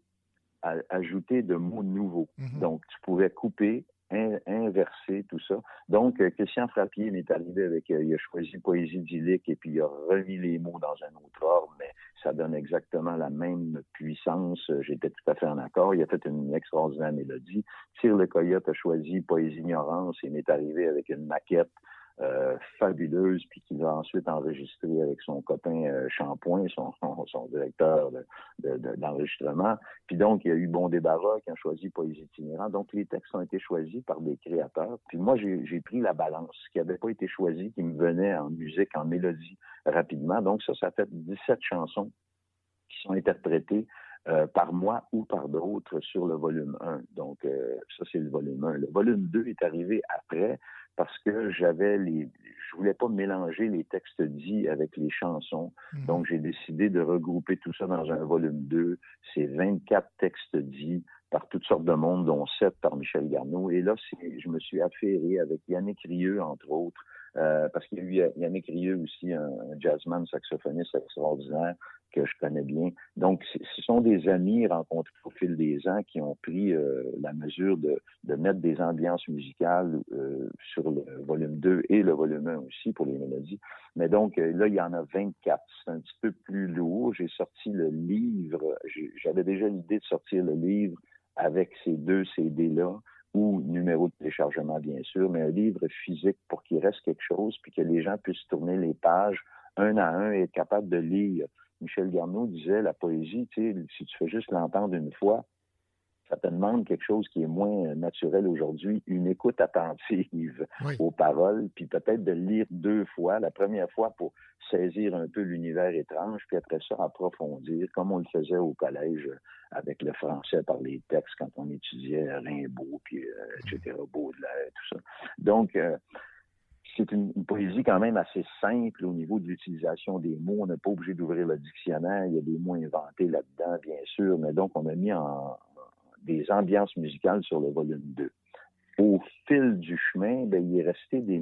à- ajouter de mots nouveaux. Donc, tu pouvais couper, in- inverser tout ça. Donc, euh, Christian Frappier m'est arrivé avec, euh, il a choisi poésie idyllique et puis il a remis les mots dans un autre ordre, mais ça donne exactement la même puissance. Euh, J'étais tout à fait en accord. Il a fait une extraordinaire mélodie. Tire le Coyote a choisi poésie ignorance et m'est arrivé avec une maquette euh, fabuleuse, puis qu'il a ensuite enregistré avec son copain euh, son, son, directeur de- de- de- d'enregistrement. puis donc, il y a eu Bon Débarras qui a choisi Poésie itinérante. Donc, les textes ont été choisis par des créateurs. Puis moi, j'ai pris la balance, ce qui n'avait pas été choisi, qui me venait en musique, en mélodie, rapidement. Donc, ça, ça fait 17 chansons qui sont interprétées euh, par moi ou par d'autres sur le volume 1. Donc, euh, ça, c'est le volume 1. Le volume 2 est arrivé après parce que j'avais les... Je voulais pas mélanger les textes dits avec les chansons. Donc, j'ai décidé de regrouper tout ça dans un volume 2. C'est 24 textes dits par toutes sortes de monde, dont 7 par Michel Garneau. Et là, c'est- je me suis affairé avec Yannick Rieu, entre autres, euh, parce qu'il y a eu Yannick Rieu aussi, un, un jazzman saxophoniste extraordinaire que je connais bien. Donc, ce sont des amis rencontrés au fil des ans qui ont pris euh, la mesure de, de mettre des ambiances musicales euh, sur le volume 2 et le volume 1 aussi pour les mélodies. Mais donc, euh, là, il y en a 24. C'est un petit peu plus lourd. J'ai sorti le livre. J'avais déjà l'idée de sortir le livre avec ces deux CD-là ou numéro de téléchargement, bien sûr, mais un livre physique pour qu'il reste quelque chose, puis que les gens puissent tourner les pages un à un et être capable de lire. Michel Garneau disait, la poésie, si tu fais juste l'entendre une fois, ça te demande quelque chose qui est moins euh, naturel aujourd'hui, une écoute attentive aux paroles, puis peut-être de lire deux fois, la première fois pour saisir un peu l'univers étrange, puis après ça approfondir, comme on le faisait au collège euh, avec le français par les textes quand on étudiait Rimbaud, puis euh, etc., Baudelaire, tout ça. Donc, euh, c'est une, une poésie quand même assez simple au niveau de l'utilisation des mots. On n'est pas obligé d'ouvrir le dictionnaire. Il y a des mots inventés là-dedans, bien sûr, mais donc on a mis en, des ambiances musicales sur le volume 2. Au fil du chemin, ben, il est resté des,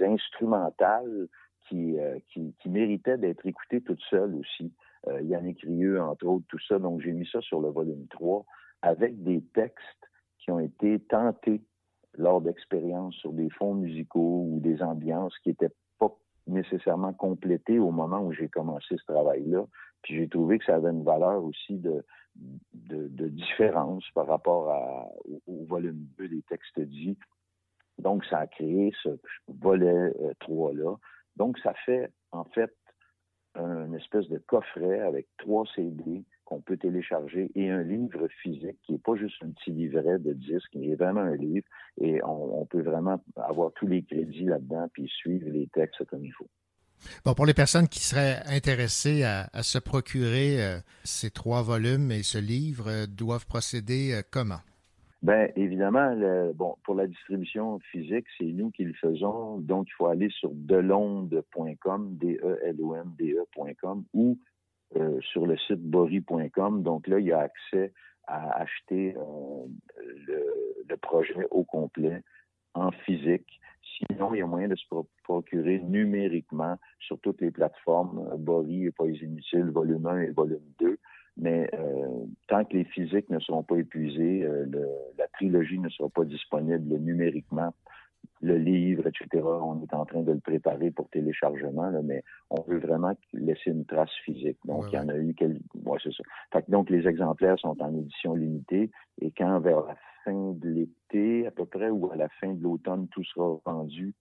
instrumentales qui, euh, qui méritaient d'être écoutées toutes seules aussi. Euh, Yannick Rieu, entre autres, tout ça. Donc, j'ai mis ça sur le volume 3 avec des textes qui ont été tentés lors d'expériences sur des fonds musicaux ou des ambiances qui n'étaient pas nécessairement complétées au moment où j'ai commencé ce travail-là. Puis j'ai trouvé que ça avait une valeur aussi de, de, différence par rapport au, volume 2 des textes dits. Donc, ça a créé ce volet euh, 3-là. Donc, ça fait, en fait, une espèce de coffret avec trois CD qu'on peut télécharger et un livre physique qui n'est pas juste un petit livret de disques, mais vraiment un livre et on, on peut vraiment avoir tous les crédits là-dedans puis suivre les textes comme il faut. Bon, pour les personnes qui seraient intéressées à, se procurer euh, ces trois volumes et ce livre, euh, doivent procéder euh, comment? Ben évidemment, bon, pour la distribution physique, c'est nous qui le faisons. Donc, il faut aller sur delonde.com, D-E-L-O-N-D-E.com ou sur le site bory.com. Donc là, il y a accès à acheter le, projet au complet en physique. Sinon, il y a moyen de se procurer numériquement sur toutes les plateformes, Bory et Poésie Inutile, volume 1 et volume 2. Mais euh, tant que les physiques ne seront pas épuisés, euh, le, la trilogie ne sera pas disponible numériquement le livre, etc. On est en train de le préparer pour téléchargement, là, mais on veut vraiment laisser une trace physique. Donc, il y en a eu quelques... Ouais, c'est ça. Fait que donc, les exemplaires sont en édition limitée et quand vers la fin de l'été, à peu près, ou à la fin de l'automne, tout sera vendu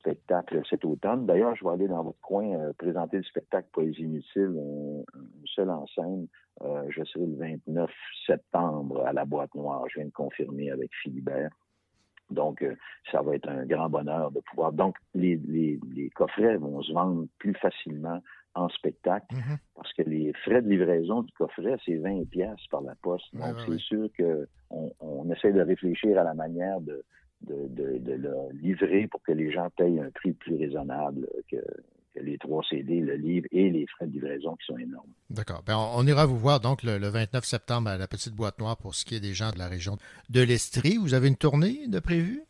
spectacle cet automne. D'ailleurs, je vais aller dans votre coin euh, présenter le spectacle Poésie inutile, un, un seul en scène. Euh, je serai le 29 septembre à la Boîte Noire. Je viens de confirmer avec Philibert. Donc, euh, ça va être un grand bonheur de pouvoir. Donc, les, les, les coffrets vont se vendre plus facilement en spectacle parce que les frais de livraison du coffret, c'est 20 pièces par la poste. Donc, c'est sûr que on, on essaie de réfléchir à la manière de, de, de, de le livrer pour que les gens payent un prix plus raisonnable que, les trois CD, le livre et les frais de livraison qui sont énormes. D'accord. Ben, on, on ira vous voir donc le, le 29 septembre à la Petite Boîte Noire pour ce qui est des gens de la région de l'Estrie. Vous avez une tournée de prévue?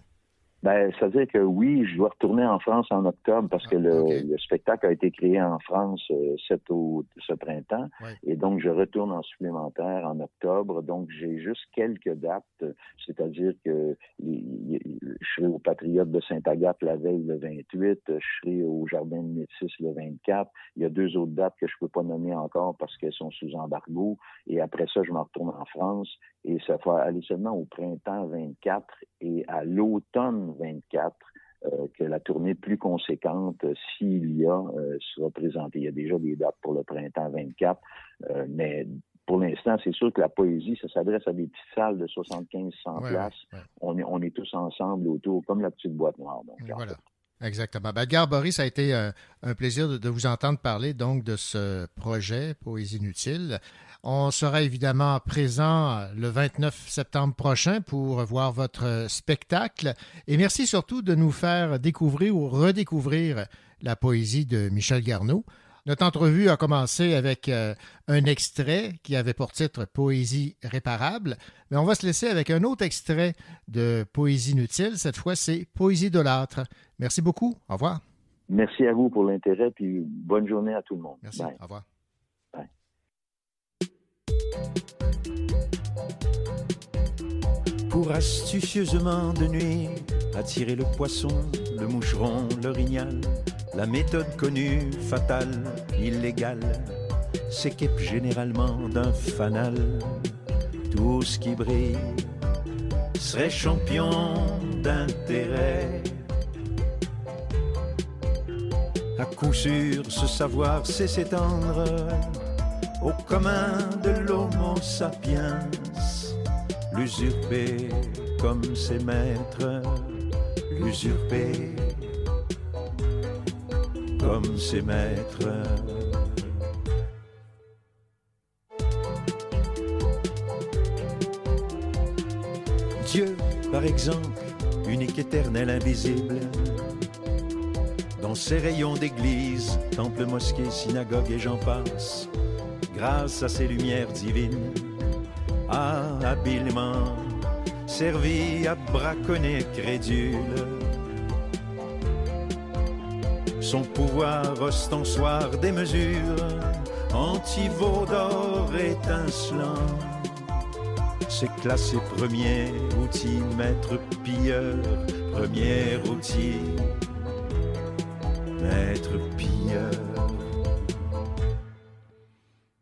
Ben, c'est-à-dire que oui, je dois retourner en France en octobre parce que le, le spectacle a été créé en France euh, cet au, ce printemps. Et donc, je retourne en supplémentaire en octobre. Donc, j'ai juste quelques dates. C'est-à-dire que je serai au Patriote de Saint-Agathe la veille le 28. Je serai au Jardin de Métis le 24. Il y a deux autres dates que je peux pas nommer encore parce qu'elles sont sous embargo. Et après ça, je m'en retourne en France. Et ça va aller seulement au printemps 24 et à l'automne 24 euh, que la tournée plus conséquente, euh, s'il y a, euh, sera présentée. Il y a déjà des dates pour le printemps 24, euh, mais pour l'instant, c'est sûr que la poésie, ça s'adresse à des petites salles de 75-100 Ouais, places. On, est, on est tous ensemble autour, comme la petite boîte noire. Donc, Voilà. Exactement. Ben, Edgar Boris, ça a été euh, un plaisir de, vous entendre parler donc de ce projet Poésie inutile. On sera évidemment présent euh, le 29 septembre prochain pour voir votre euh, spectacle. Et merci surtout de nous faire découvrir ou redécouvrir la poésie de Michel Garneau. Notre entrevue a commencé avec euh, un extrait qui avait pour titre Poésie réparable, mais on va se laisser avec un autre extrait de Poésie inutile. Cette fois, c'est Poésie idolâtre. Merci beaucoup. Au revoir. Merci à vous pour l'intérêt, puis bonne journée à tout le monde. Merci. Bye. Au revoir. Pour astucieusement de nuit attirer le poisson, le moucheron, l'orignal. La méthode connue, fatale, illégale, s'équipe généralement d'un fanal. Tout ce qui brille serait champion d'intérêt. À coup sûr, ce savoir sait s'étendre au commun de l'homo sapiens l'usurper comme ses maîtres, l'usurper comme ses maîtres. Dieu, par exemple, unique éternel invisible, dans ses rayons d'église, temple, mosquée, synagogue et j'en passe, grâce à ses lumières divines, habilement servi à braconner crédule. Son pouvoir ostensoir des mesures, antivaux d'or étincelant, s'est classé premier outil, maître pilleur, premier outil, maître pilleur.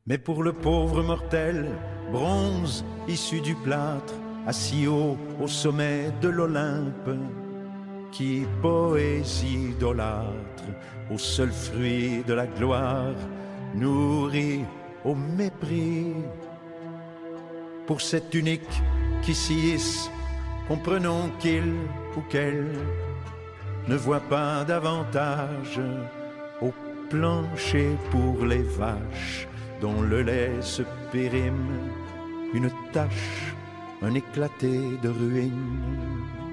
Mais pour le pauvre mortel, bronze issu du plâtre, assis haut au sommet de l'Olympe, qui poésie idolâtre, au seul fruit de la gloire, nourrit au mépris. Pour cet unique qui s'y hisse, comprenons qu'il ou qu'elle ne voit pas davantage au plancher pour les vaches dont le lait se périme, une tache, un éclaté de ruines.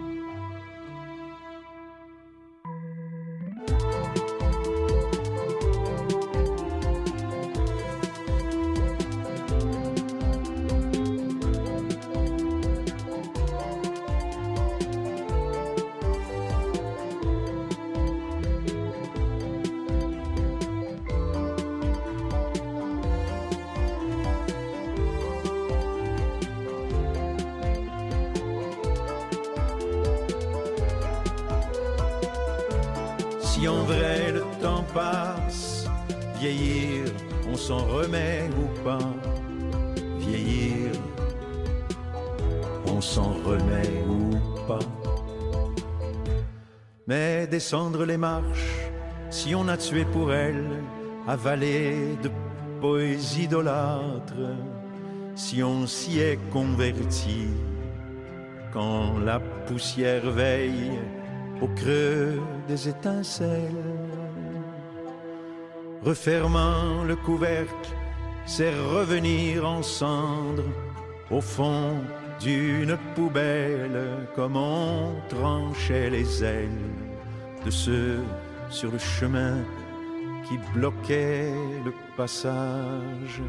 En vrai le temps passe, vieillir, on s'en remet ou pas. Vieillir, on s'en remet ou pas. Mais descendre les marches, si on a tué pour elle, avalé de poésie idolâtre, si on s'y est converti, quand la poussière veille au creux des étincelles. Refermant le couvercle, c'est revenir en cendres au fond d'une poubelle, comme on tranchait les ailes de ceux sur le chemin qui bloquait le passage.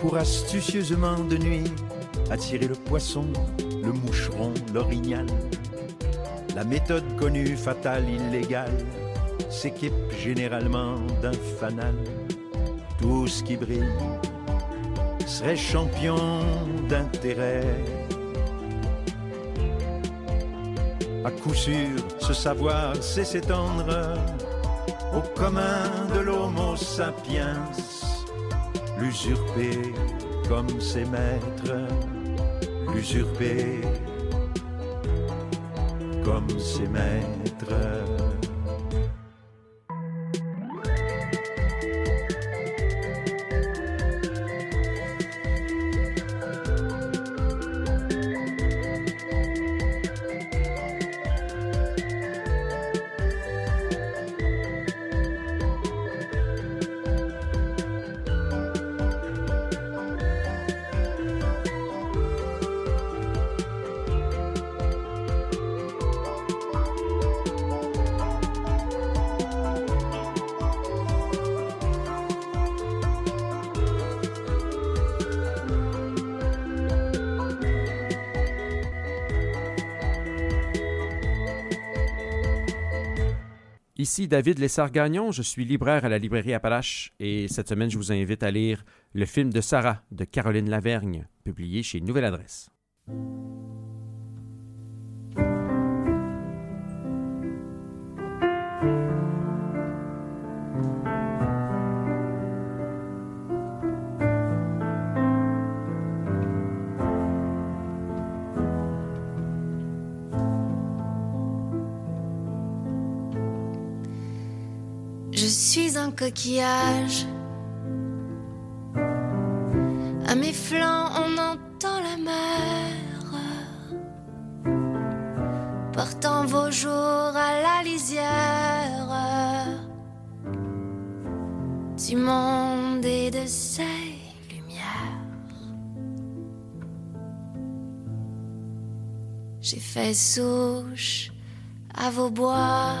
Pour astucieusement de nuit attirer le poisson, le moucheron, l'orignal. La méthode connue, fatale, illégale, s'équipe généralement d'un fanal. Tout ce qui brille serait champion d'intérêt. À coup sûr, ce savoir sait s'étendre au commun de l'homo sapiens l'usurper comme ses maîtres, l'usurper comme ses maîtres. Ici David Lessard-Gagnon, je suis libraire à la librairie Appalache et cette semaine je vous invite à lire le film de Sarah de Caroline Lavergne, publié chez Nouvelle Adresse. Suis un coquillage. À mes flancs, on entend la mer. Portant vos jours à la lisière du monde et de ses lumières. J'ai fait souche à vos bois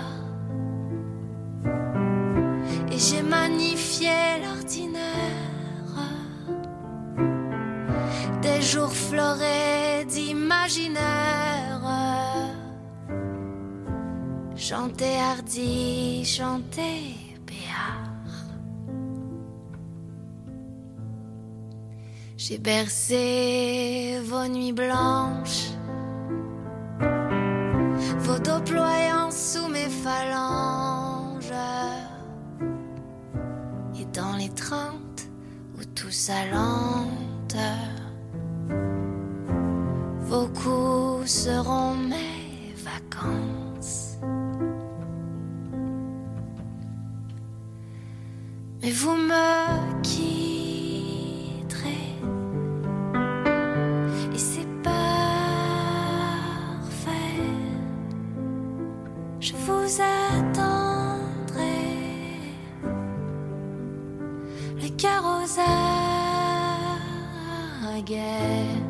et j'ai magnifié l'ordinaire des jours florés d'imaginaire. Chanter hardi, chanter béard. J'ai bercé vos nuits blanches, vos dos sous mes phalanges tout s'allante, vos coups seront mes vacances. Mais vous me quitterez Again.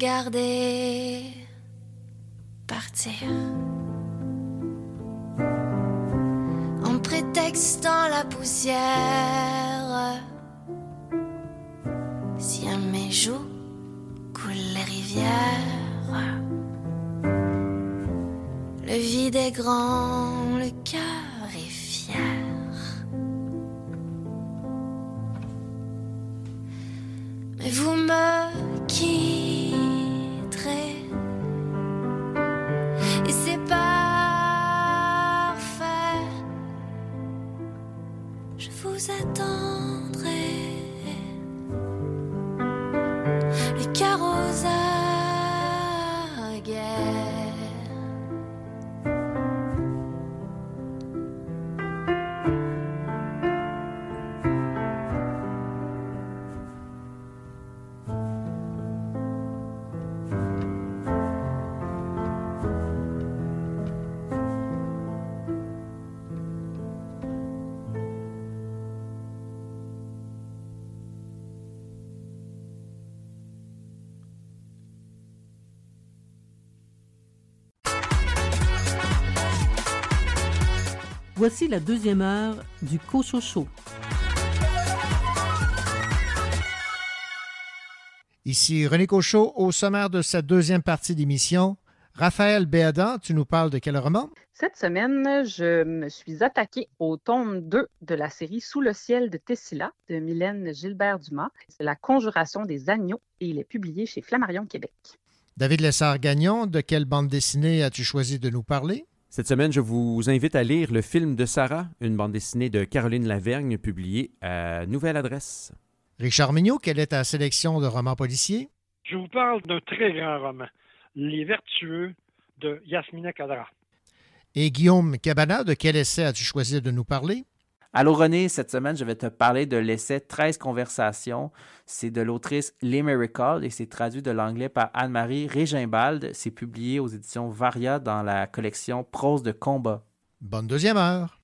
Ai regardé partir. En prétextant la poussière, si à mes joues coulent les rivières, le vide est grand, le cœur est fier. Mais vous me quitterez vous attendrai Voici la deuxième heure du Cochocho. Ici René Cochot, au sommaire de cette deuxième partie d'émission. Raphaël Béadan, tu nous parles de quel roman? Cette semaine, je me suis attaquée au tome 2 de la série Sous le ciel de Tessila de Mylène Gilbert-Dumas. C'est La conjuration des agneaux et il est publié chez Flammarion Québec. David Lessard-Gagnon, de quelle bande dessinée as-tu choisi de nous parler? Cette semaine, je vous invite à lire Le film de Sarah, une bande dessinée de Caroline Lavergne publiée à Nouvelle Adresse. Richard Mignot, quelle est ta sélection de romans policiers? Je vous parle d'un très grand roman, Les Vertueux de Yasmina Kadra. Et Guillaume Cabana, de quel essai as-tu choisi de nous parler? Allô René, cette semaine, je vais te parler de l'essai 13 conversations. C'est de l'autrice Lee Miracle et c'est traduit de l'anglais par Anne-Marie Régimbald. C'est publié aux éditions Varia dans la collection Prose de combat. Bonne deuxième heure.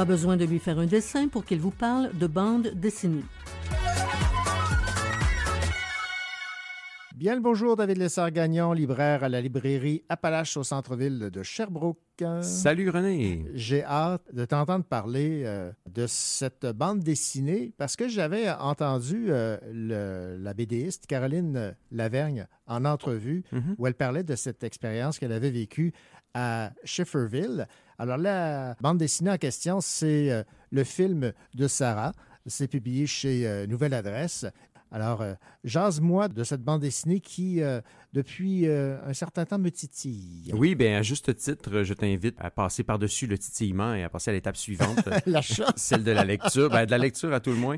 Pas besoin de lui faire un dessin pour qu'il vous parle de bande dessinée. Bien le bonjour, David Lessard-Gagnon, libraire à la librairie Appalache au centre-ville de Sherbrooke. Salut René. J'ai hâte de t'entendre parler euh, de cette bande dessinée parce que j'avais entendu euh, le- la BDiste Caroline Lavergne en entrevue Mhm. où elle parlait de cette expérience qu'elle avait vécue à Schifferville. Alors la bande dessinée en question, c'est euh, le film de Sarah. C'est publié chez euh, Nouvelle Adresse. Alors, euh, jase-moi de cette bande dessinée qui, euh, depuis euh, un certain temps, me titille. Oui, bien, à juste titre, je t'invite à passer par-dessus le titillement et à passer à l'étape suivante. Celle de la lecture. Ben, de la lecture à tout le moins.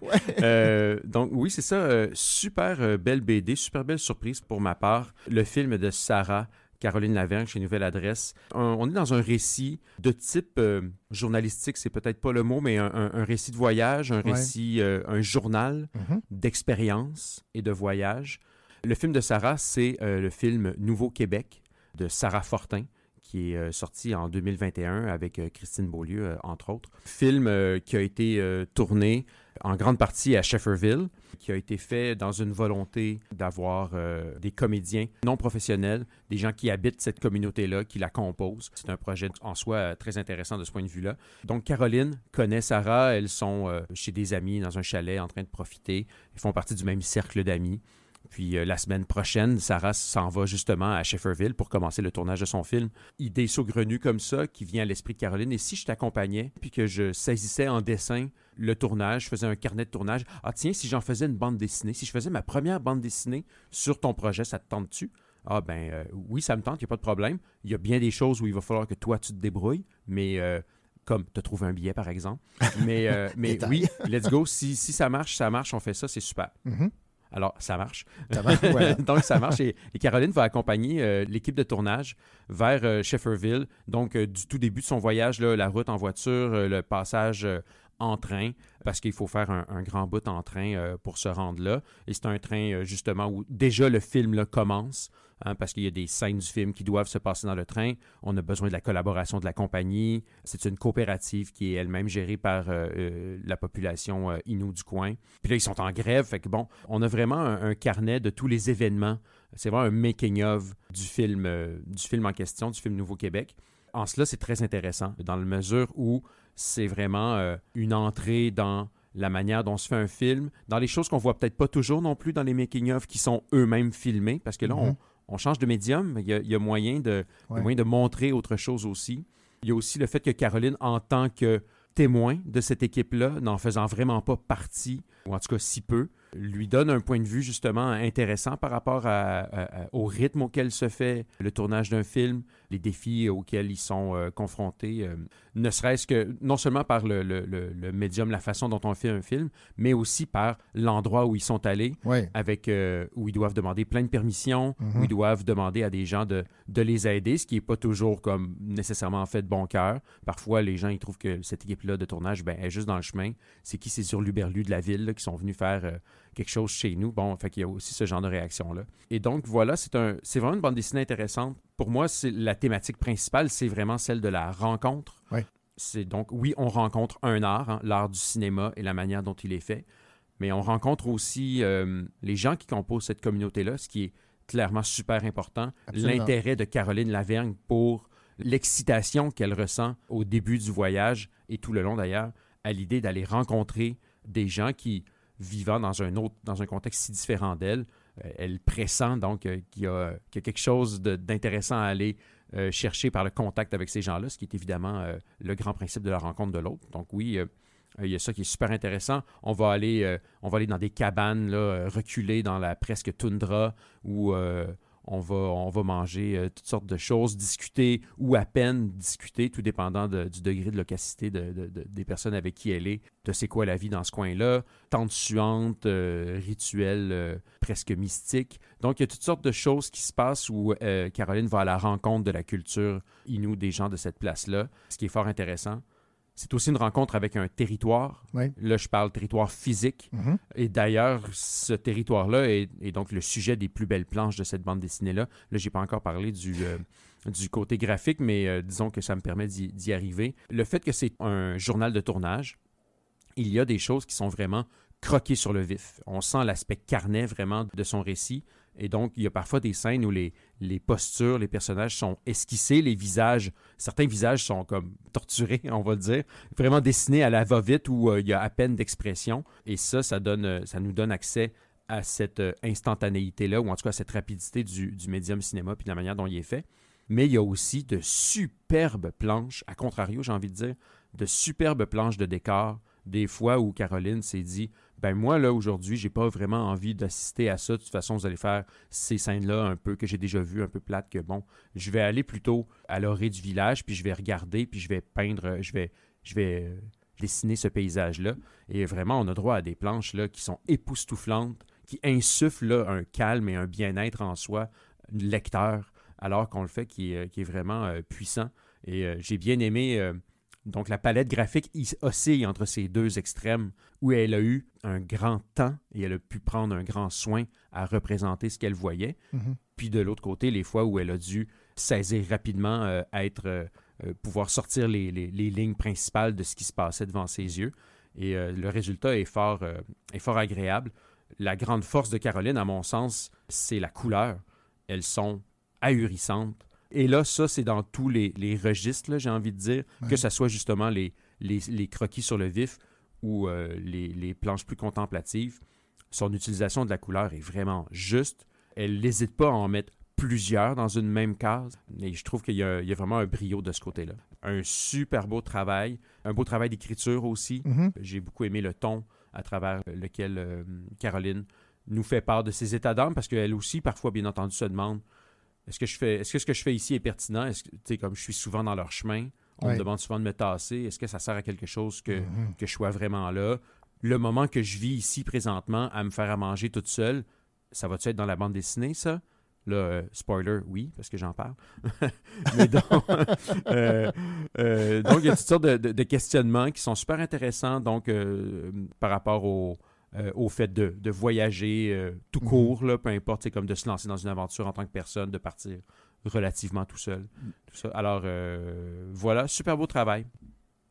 Donc, oui, c'est ça. super belle BD, super belle surprise pour ma part. Le film de Sarah. Caroline Lavergne chez Nouvelle Adresse. On, on est dans un récit de type euh, journalistique, c'est peut-être pas le mot, mais un, un- un récit de voyage, un Ouais. récit, euh, un journal Mhm. d'expérience et de voyage. Le film de Sarah, c'est euh, le film Nouveau Québec de Sarah Fortin qui est sorti en 2021 avec Christine Beaulieu, entre autres. Film qui a été tourné en grande partie à Shefferville, qui a été fait dans une volonté d'avoir euh, des comédiens non professionnels, des gens qui habitent cette communauté-là, qui la composent. C'est un projet en soi euh, très intéressant de ce point de vue-là. Donc Caroline connaît Sarah, elles sont euh, chez des amis dans un chalet en train de profiter, ils font partie du même cercle d'amis. Puis euh, la semaine prochaine, Sarah s'en va justement à Shefferville pour commencer le tournage de son film. Idée saugrenue comme ça qui vient à l'esprit de Caroline. Et si je t'accompagnais, puis que je saisissais en dessin le tournage, je faisais un carnet de tournage, ah tiens, si j'en faisais une bande dessinée, si je faisais ma première bande dessinée sur ton projet, ça te tente-tu? Ah ben euh, oui, ça me tente, il n'y a pas de problème. Il y a bien des choses où il va falloir que toi, tu te débrouilles, mais euh, comme te trouver un billet, par exemple. Mais, euh, mais oui, let's go. Si, si ça marche, ça marche, on fait ça, c'est super. Mhm. Alors, ça marche. Ça marche, voilà. donc, ça marche. Et, et Caroline va accompagner euh, l'équipe de tournage vers euh, Shefferville. Donc, euh, du tout début de son voyage, là, la route en voiture, le passage en train, parce qu'il faut faire un, grand bout en train euh, pour se rendre là. Et c'est un train, euh, justement, où déjà le film commence, hein, parce qu'il y a des scènes du film qui doivent se passer dans le train. On a besoin de la collaboration de la compagnie. C'est une coopérative qui est elle-même gérée par euh, la population Innu du coin. Puis là, ils sont en grève. Fait que bon, on a vraiment un, carnet de tous les événements. C'est vraiment un making-of du film, du film en question, du film Nouveau-Québec. En cela, c'est très intéressant, dans la mesure où c'est vraiment euh, une entrée dans la manière dont se fait un film, dans les choses qu'on voit peut-être pas toujours non plus dans les making-of qui sont eux-mêmes filmés, parce que là, on, Mhm. on change de médium, il y a, il y a moyen de, Ouais. moyen de montrer autre chose aussi. Il y a aussi le fait que Caroline, en tant que témoin de cette équipe-là, n'en faisant vraiment pas partie, ou en tout cas si peu, lui donne un point de vue justement intéressant par rapport à- à- à- au rythme auquel se fait le tournage d'un film, les défis auxquels ils sont euh, confrontés, euh, ne serait-ce que non seulement par le, le- le- le médium, la façon dont on fait un film, mais aussi par l'endroit où ils sont allés, Ouais. avec euh, où ils doivent demander plein de permissions, Mhm. où ils doivent demander à des gens de, de les aider, ce qui n'est pas toujours comme nécessairement fait de bon cœur. Parfois, les gens ils trouvent que cette équipe-là de tournage ben, est juste dans le chemin. C'est qui c'est sur l'Uberlu de la ville là, qui sont venus faire quelque chose chez nous. Bon, fait qu'il y a aussi ce genre de réaction-là. Et donc, voilà, c'est un, c'est vraiment une bande dessinée intéressante. Pour moi, c'est la thématique principale, c'est vraiment celle de la rencontre. Ouais. C'est donc, oui, on rencontre un art, hein, l'art du cinéma et la manière dont il est fait, mais on rencontre aussi euh, les gens qui composent cette communauté-là, ce qui est clairement super important. L'intérêt de Caroline Lavergne pour l'excitation qu'elle ressent au début du voyage et tout le long d'ailleurs, à l'idée d'aller rencontrer des gens qui, vivant dans un autre, dans un contexte si différent d'elle, euh, elle pressent donc euh, qu'il y, a quelque chose d'intéressant à aller euh, chercher par le contact avec ces gens-là, ce qui est évidemment le grand principe de la rencontre de l'autre. Donc oui, il y a ça qui est super intéressant. On va aller, on va aller dans des cabanes là, reculées dans la presque toundra où on, va, on va manger euh, toutes sortes de choses, discuter ou à peine discuter, tout dépendant du degré de locacité de- de- de- des personnes avec qui elle est, de c'est quoi la vie dans ce coin-là, tentes suantes, euh, rituels euh, presque mystiques. Donc, il y a toutes sortes de choses qui se passent où euh, Caroline va à la rencontre de la culture inou des gens de cette place-là, ce qui est fort intéressant. C'est aussi une rencontre avec un territoire. Oui. Là, je parle territoire physique. Mhm. Et d'ailleurs, ce territoire-là est, est donc le sujet des plus belles planches de cette bande dessinée-là. Là, j'ai pas encore parlé du, euh, du côté graphique, mais euh, disons que ça me permet d'y arriver. Le fait que c'est un journal de tournage, il y a des choses qui sont vraiment croquées sur le vif. On sent l'aspect carnet vraiment de son récit. Et donc, il y a parfois des scènes où les, postures, les personnages sont esquissés, les visages, certains visages sont comme torturés, on va le dire, vraiment dessinés à la va-vite où euh, il y a à peine d'expression. Et ça, ça, donne, euh, ça nous donne accès à cette euh, instantanéité-là, ou en tout cas à cette rapidité du, du médium cinéma, puis de la manière dont il est fait. Mais il y a aussi de superbes planches, à contrario, j'ai envie de dire, de superbes planches de décor, des fois où Caroline s'est dit ben moi là aujourd'hui j'ai pas vraiment envie d'assister à ça. De toute façon vous allez faire ces scènes là un peu que j'ai déjà vues un peu plates que bon je vais aller plutôt à l'orée du village puis je vais regarder puis je vais peindre euh, je vais je vais euh, dessiner ce paysage là et vraiment on a droit à des planches là qui sont époustouflantes qui insufflent un calme et un bien-être en soi lecteur alors qu'on le fait qui est, vraiment euh, puissant. Et euh, j'ai bien aimé euh, donc, la palette graphique il oscille entre ces deux extrêmes où elle a eu un grand temps et elle a pu prendre un grand soin à représenter ce qu'elle voyait. Mhm. Puis de l'autre côté, les fois où elle a dû saisir rapidement, euh, être, euh, euh, pouvoir sortir les, les- les lignes principales de ce qui se passait devant ses yeux. Et le résultat est fort, est fort agréable. La grande force de Caroline, à mon sens, c'est la couleur. Elles sont ahurissantes. Et là, ça, c'est dans tous les, les registres, j'ai envie de dire, Ouais. que ce soit justement les, les, les croquis sur le vif ou euh, les, les planches plus contemplatives. son utilisation de la couleur est vraiment juste. Elle n'hésite pas à en mettre plusieurs dans une même case. Et je trouve qu'il y, a vraiment un brio de ce côté-là. Un super beau travail, un beau travail d'écriture aussi. Mhm. J'ai beaucoup aimé le ton à travers lequel euh, Caroline nous fait part de ses états d'âme parce qu'elle aussi, parfois, bien entendu, se demande est-ce que je fais est-ce que ce que je fais ici est pertinent? Est-ce que, comme je suis souvent dans leur chemin, on me demande souvent de me tasser. Est-ce que ça sert à quelque chose que, Mhm. que je sois vraiment là? Le moment que je vis ici présentement à me faire à manger toute seule, ça va-tu être dans la bande dessinée, ça? Là, euh, spoiler, oui, parce que j'en parle. Mais donc, euh, euh, donc, il y a toutes sortes de, de- de questionnements qui sont super intéressants donc, par rapport au, euh, au fait de, de voyager euh, tout Mhm. court, là, peu importe, c'est comme de se lancer dans une aventure en tant que personne, de partir relativement tout seul. Tout ça. Alors, euh, voilà, super beau travail.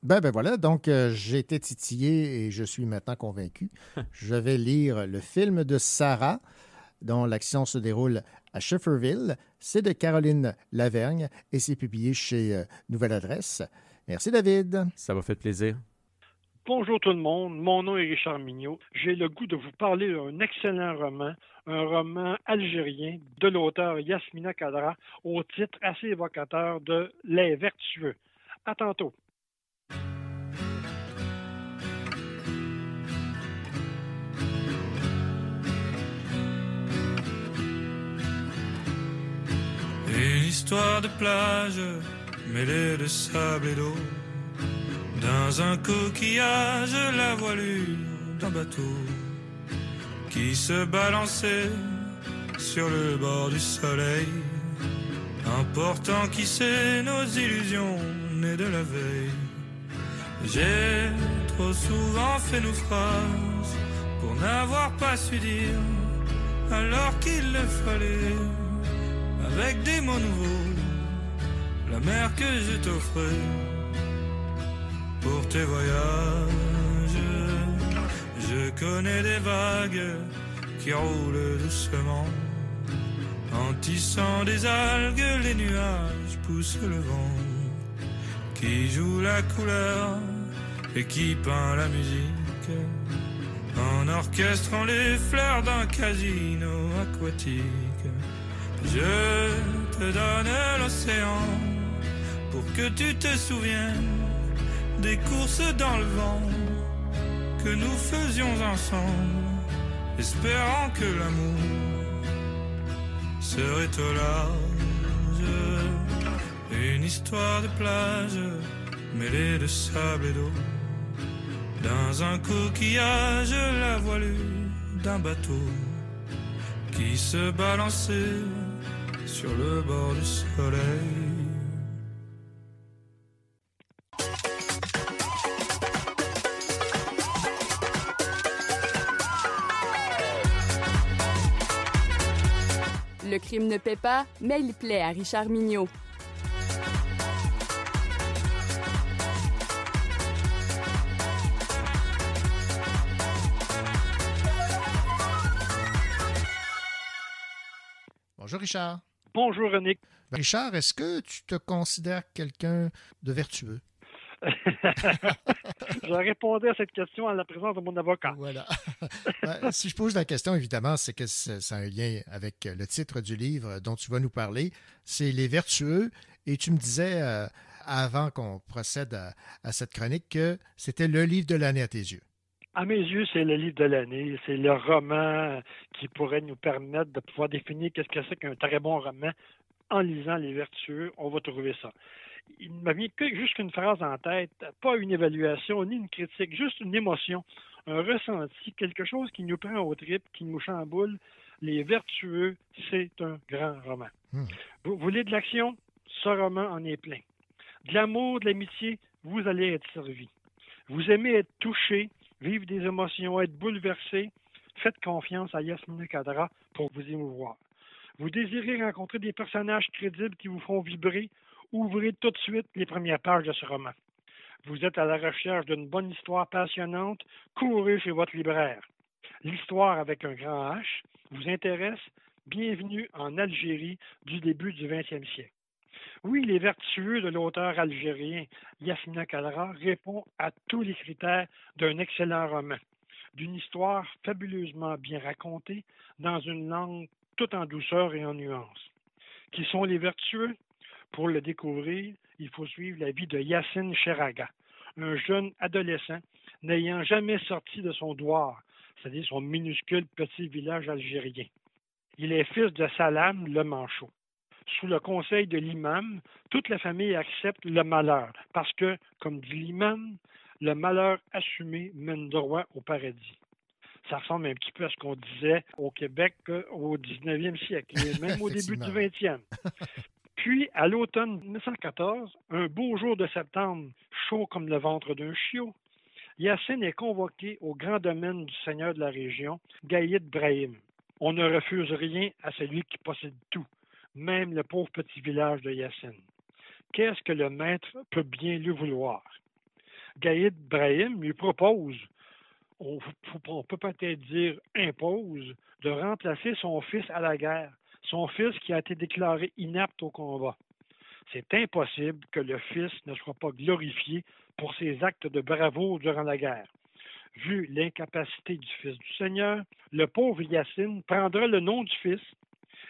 Ben, ben voilà, donc j'ai été titillé et je suis maintenant convaincu. je vais lire le film de Sarah, dont l'action se déroule à Shefferville. C'est de Caroline Lavergne et c'est publié chez Nouvelle Adresse. Merci David. Ça m'a fait plaisir. Bonjour tout le monde, mon nom est Richard Mignot. J'ai le goût de vous parler d'un excellent roman, un roman algérien de l'auteur Yasmina Kadra, au titre assez évocateur de Les Vertueux. À tantôt. Une histoire de plage mêlée de sable et d'eau. Dans un coquillage, la voilure d'un bateau qui se balançait sur le bord du soleil. Important qui sait nos illusions nées de la veille. J'ai trop souvent fait naufrage pour n'avoir pas su dire alors qu'il le fallait avec des mots nouveaux, la mer que je t'offrais pour tes voyages. Je connais des vagues qui roulent doucement, en tissant des algues, les nuages poussent le vent, qui joue la couleur et qui peint la musique, en orchestrant les fleurs d'un casino aquatique. Je te donne l'océan pour que tu te souviennes des courses dans le vent que nous faisions ensemble, espérant que l'amour serait au large. Une histoire de plage mêlée de sable et d'eau. Dans un coquillage, la voilure d'un bateau qui se balançait sur le bord du soleil. Le crime ne paie pas, mais il plaît à Richard Mignot. Bonjour Richard. Bonjour René. Ben, Richard, est-ce que tu te considères quelqu'un de vertueux? je répondais à cette question en la présence de mon avocat. Voilà. Si je pose la question, évidemment, c'est que c'est c'est un lien avec le titre du livre dont tu vas nous parler. C'est Les Vertueux. Et tu me disais, euh, avant qu'on procède à, à cette chronique, que c'était le livre de l'année à tes yeux. À mes yeux, c'est le livre de l'année. C'est le roman qui pourrait nous permettre de pouvoir définir qu'est-ce que c'est qu'un très bon roman. En lisant Les Vertueux, on va trouver ça. Il ne m'a mis que juste qu'une phrase en tête, pas une évaluation ni une critique, juste une émotion, un ressenti, quelque chose qui nous prend au trip, qui nous chamboule. Les Vertueux, c'est un grand roman. Vous voulez de l'action? Ce roman en est plein. De l'amour, de l'amitié, vous allez être servi. Vous aimez être touché, vivre des émotions, être bouleversé, faites confiance à Yasmina Kadra pour vous émouvoir. Vous désirez rencontrer des personnages crédibles qui vous font vibrer, ouvrez tout de suite les premières pages de ce roman. Vous êtes à la recherche d'une bonne histoire passionnante, courez chez votre libraire. L'histoire avec un grand H vous intéresse? Bienvenue en Algérie du début du 20e siècle. Oui, Les Vertueux de l'auteur algérien Yasmina Kadra répond à tous les critères d'un excellent roman. d'une histoire fabuleusement bien racontée dans une langue tout en douceur et en nuances. Qui sont les vertueux? Pour le découvrir, il faut suivre la vie de Yassine Cheraga, un jeune adolescent n'ayant jamais sorti de son douar, c'est-à-dire son minuscule petit village algérien. Il est fils de Salam le Manchot. Sous le conseil de l'imam, toute la famille accepte le malheur, parce que, comme dit l'imam, le malheur assumé mène droit au paradis. Ça ressemble un petit peu à ce qu'on disait au Québec euh, au 19e siècle, et même au début du 20e. Puis, à l'automne 1914, un beau jour de septembre, chaud comme le ventre d'un chiot, Yassine est convoqué au grand domaine du seigneur de la région, Gaïd Brahim. On ne refuse rien à celui qui possède tout, même le pauvre petit village de Yassine. Qu'est-ce que le maître peut bien lui vouloir? Gaïd Brahim lui propose, on, on peut peut-être dire impose, de remplacer son fils à la guerre, son fils qui a été déclaré inapte au combat. C'est impossible que le fils ne soit pas glorifié pour ses actes de bravoure durant la guerre. Vu l'incapacité du fils du Seigneur, le pauvre Yacine prendra le nom du fils,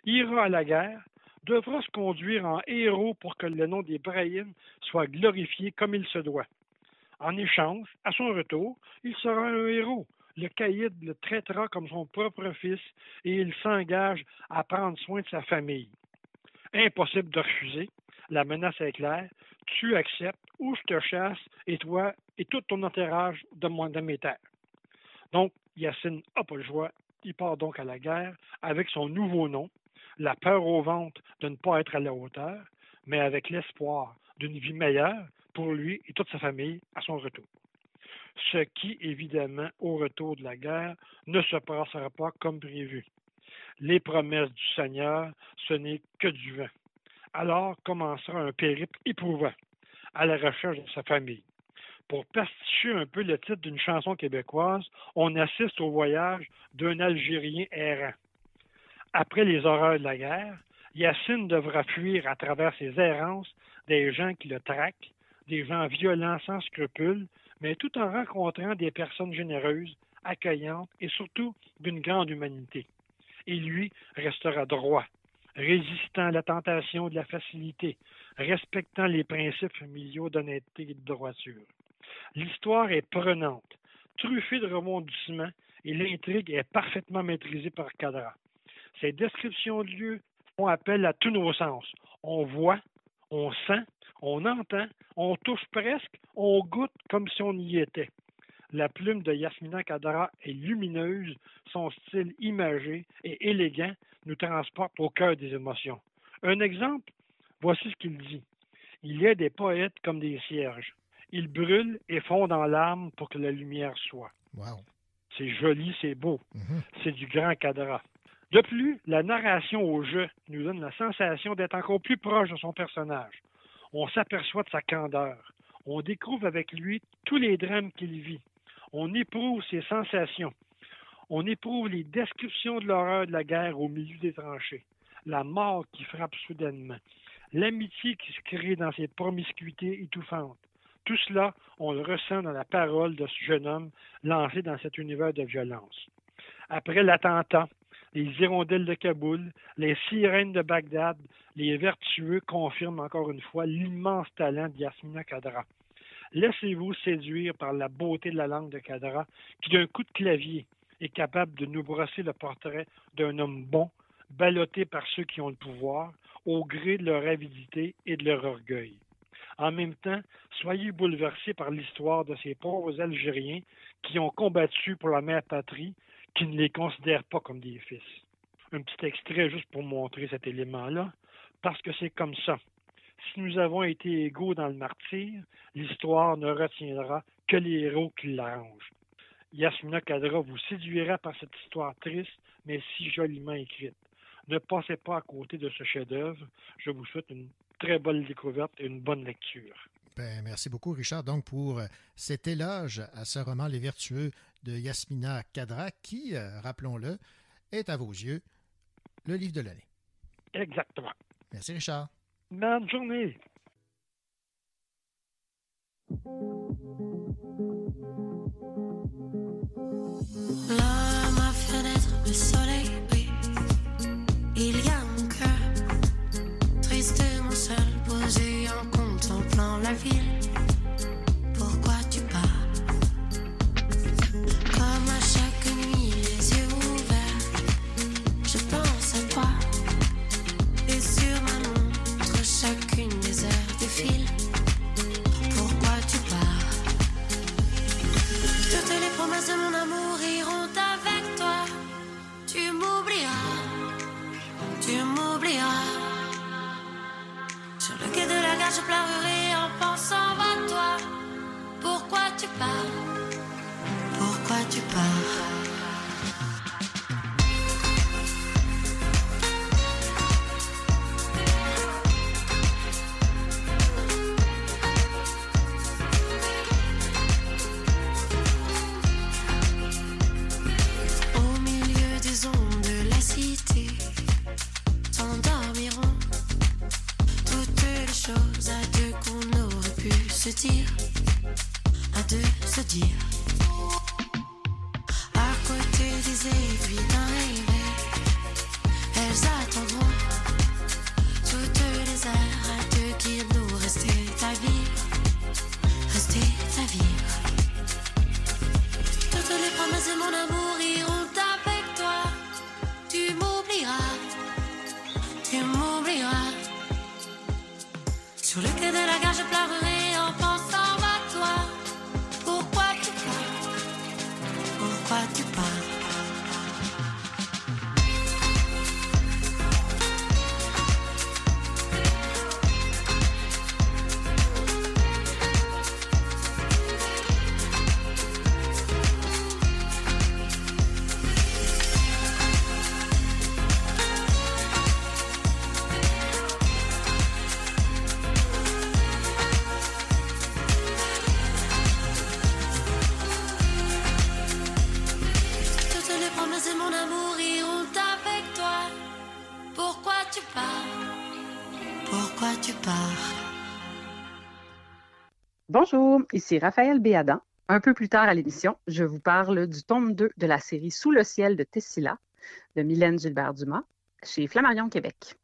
ira à la guerre, devra se conduire en héros pour que le nom d'Ibrahim soit glorifié comme il se doit. En échange, à son retour, il sera un héros. Le caïd le traitera comme son propre fils et il s'engage à prendre soin de sa famille. Impossible de refuser. La menace est claire. Tu acceptes ou je te chasse et toi et tout ton entourage de, mon, de mes terres. Donc, Yacine n'a pas le choix. Il part donc à la guerre avec son nouveau nom, la peur au ventre de ne pas être à la hauteur, mais avec l'espoir d'une vie meilleure pour lui et toute sa famille à son retour. Ce qui, évidemment, au retour de la guerre, ne se passera pas comme prévu. Les promesses du Seigneur, ce n'est que du vent. Alors commencera un périple éprouvant à la recherche de sa famille. Pour pasticher un peu le titre d'une chanson québécoise, on assiste au voyage d'un Algérien errant. Après les horreurs de la guerre, Yacine devra fuir à travers ses errances des gens qui le traquent, des gens violents sans scrupules, mais tout en rencontrant des personnes généreuses, accueillantes et surtout d'une grande humanité. Et lui restera droit, résistant à la tentation de la facilité, respectant les principes familiaux d'honnêteté et de droiture. L'histoire est prenante, truffée de rebondissements et l'intrigue est parfaitement maîtrisée par Cadra. Ces descriptions de lieux font appel à tous nos sens. On voit, on sent, on entend, on touche presque, on goûte comme si on y était. La plume de Yasmina Kadra est lumineuse, son style imagé et élégant nous transporte au cœur des émotions. Un exemple, voici ce qu'il dit. Il y a des poètes comme des cierges. Ils brûlent et fondent en larmes pour que la lumière soit. C'est joli, c'est beau. C'est du grand cadra. De plus, la narration au jeu nous donne la sensation d'être encore plus proche de son personnage. On s'aperçoit de sa candeur. On découvre avec lui tous les drames qu'il vit. On éprouve ses sensations. On éprouve les descriptions de l'horreur de la guerre au milieu des tranchées, la mort qui frappe soudainement, l'amitié qui se crée dans ses promiscuités étouffantes. Tout cela, on le ressent dans la parole de ce jeune homme lancé dans cet univers de violence. Après l'attentat, les hirondelles de Kaboul, les sirènes de Bagdad, les vertueux confirment encore une fois l'immense talent d'Yasmina Kadra. Laissez-vous séduire par la beauté de la langue de Kadra, qui d'un coup de clavier est capable de nous brosser le portrait d'un homme bon, ballotté par ceux qui ont le pouvoir, au gré de leur avidité et de leur orgueil. En même temps, soyez bouleversés par l'histoire de ces pauvres Algériens qui ont combattu pour la mère patrie, qui ne les considèrent pas comme des fils. Un petit extrait juste pour montrer cet élément-là, parce que c'est comme ça. Si nous avons été égaux dans le martyr, l'histoire ne retiendra que les héros qui l'arrangent. Yasmina Kadra vous séduira par cette histoire triste, mais si joliment écrite. Ne passez pas à côté de ce chef-d'œuvre. Je vous souhaite une très bonne découverte et une bonne lecture. Ben, merci beaucoup, Richard, donc pour cet éloge à ce roman Les Vertueux de Yasmina Kadra, qui, euh, rappelons-le, est à vos yeux le livre de l'année. Exactement. Merci Richard. Bonne journée. Là, à ma fenêtre, le soleil brille. Il y a mon cœur, tristement seul, posé en contemplant la ville. je pleurerai en pensant à toi. Pourquoi tu pars? Pourquoi tu pars? жди. Bonjour, ici Raphaël Béadan. Un peu plus tard à l'émission, je vous parle du tome 2 de la série Sous le ciel de Tessila de Mylène Gilbert-Dumas chez Flammarion Québec.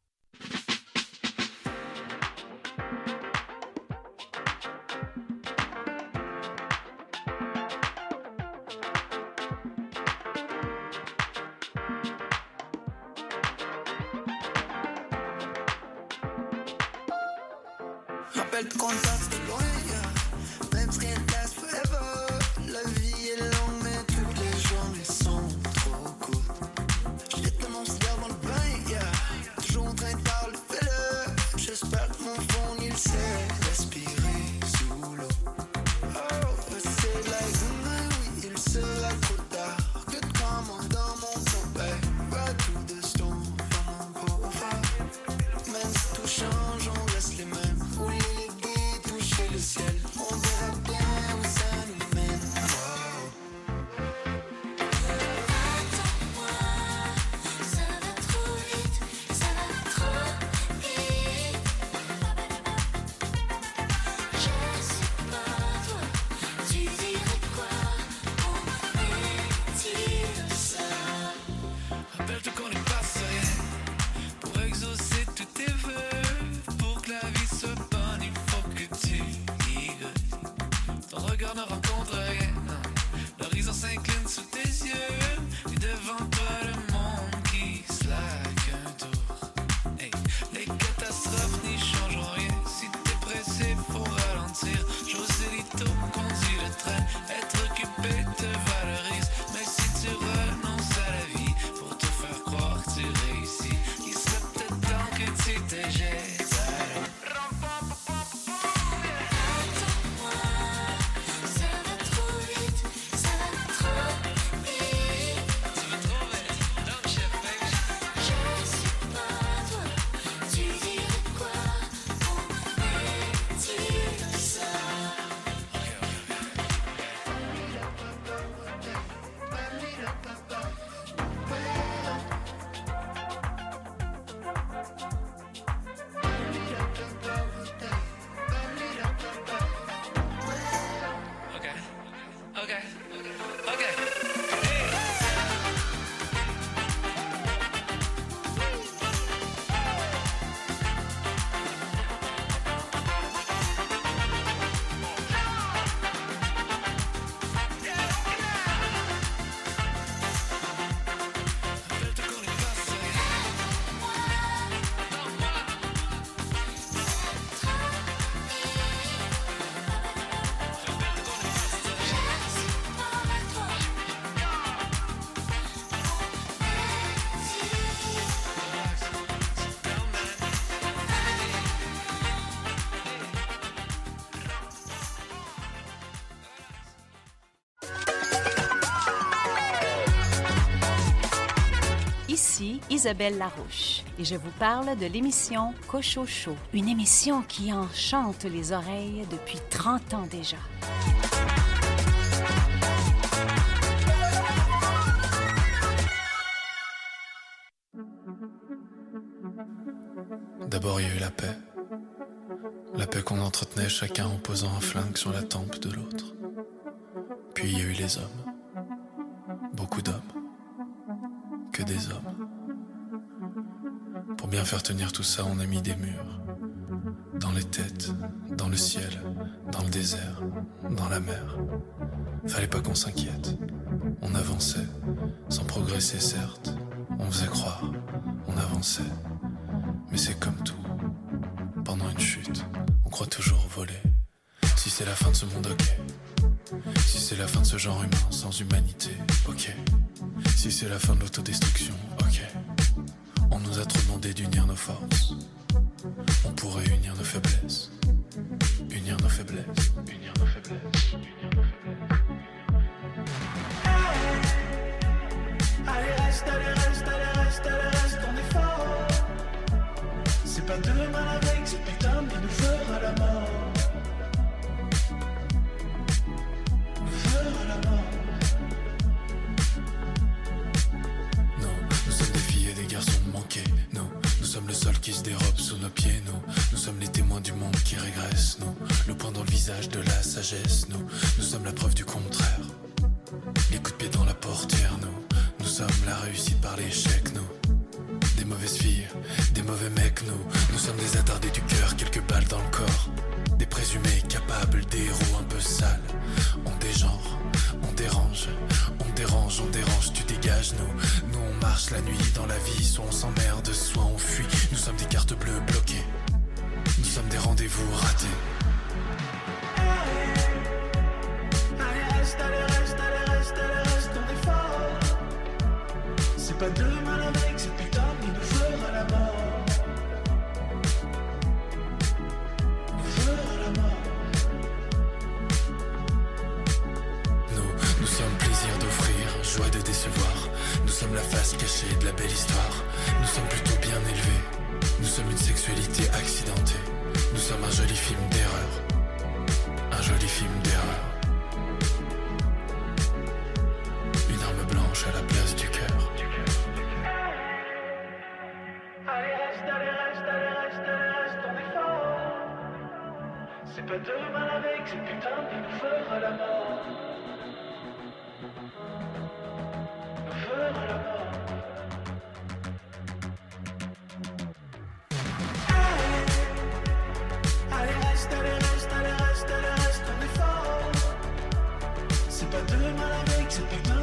Isabelle Larouche et je vous parle de l'émission Cochocho, une émission qui enchante les oreilles depuis 30 ans déjà. D'abord, il y a eu la paix. La paix qu'on entretenait chacun en posant un flingue sur la tempe de l'autre. Puis il y a eu les hommes. Beaucoup d'hommes. Que des hommes. Pour bien faire tenir tout ça, on a mis des murs. Dans les têtes, dans le ciel, dans le désert, dans la mer. Fallait pas qu'on s'inquiète. On avançait, sans progresser certes. On faisait croire, on avançait. Mais c'est comme tout. Pendant une chute, on croit toujours voler. Si c'est la fin de ce monde, ok. Si c'est la fin de ce genre humain sans humanité, ok. Si c'est la fin de l'autodestruction. On nous a trop demandé d'unir nos forces. On pourrait unir nos faiblesses. Unir nos faiblesses. Unir nos faiblesses. Allez, reste, allez, reste, allez, reste, reste, fort. C'est pas demain avec ce putain qui nous fera la mort. Le sol qui se dérobe sous nos pieds. Nous, nous sommes les témoins du monde qui régresse. Nous, le point dans le visage de la sagesse. Nous, nous sommes la preuve du contraire. Les coups de pied dans la portière. Nous, nous sommes la réussite par l'échec. Nous, des mauvaises filles, des mauvais mecs. Nous, nous sommes des attardés du cœur, quelques balles dans le corps. Des présumés capables, des héros un peu sales. On dégenre, dérange, on dérange, on dérange, tu dégages. Nous, nous on marche la nuit dans la vie, soit on s'emmerde, soit on fuit. Nous sommes des cartes bleues bloquées. Nous sommes des rendez-vous ratés. Allez, reste, allez, reste, allez, reste. C'est pas demain joie de décevoir. Nous sommes la face cachée de la belle histoire. Nous sommes plutôt bien élevés. Nous sommes une sexualité accidentée. Nous sommes un joli film d'erreur. Un joli film d'erreur. Une arme blanche à la place du cœur. Allez, reste, allez, reste, allez, reste, reste, on fort. C'est pas demain avec ce putain nous fera la mort. Reste, on est fort. C'est pas demain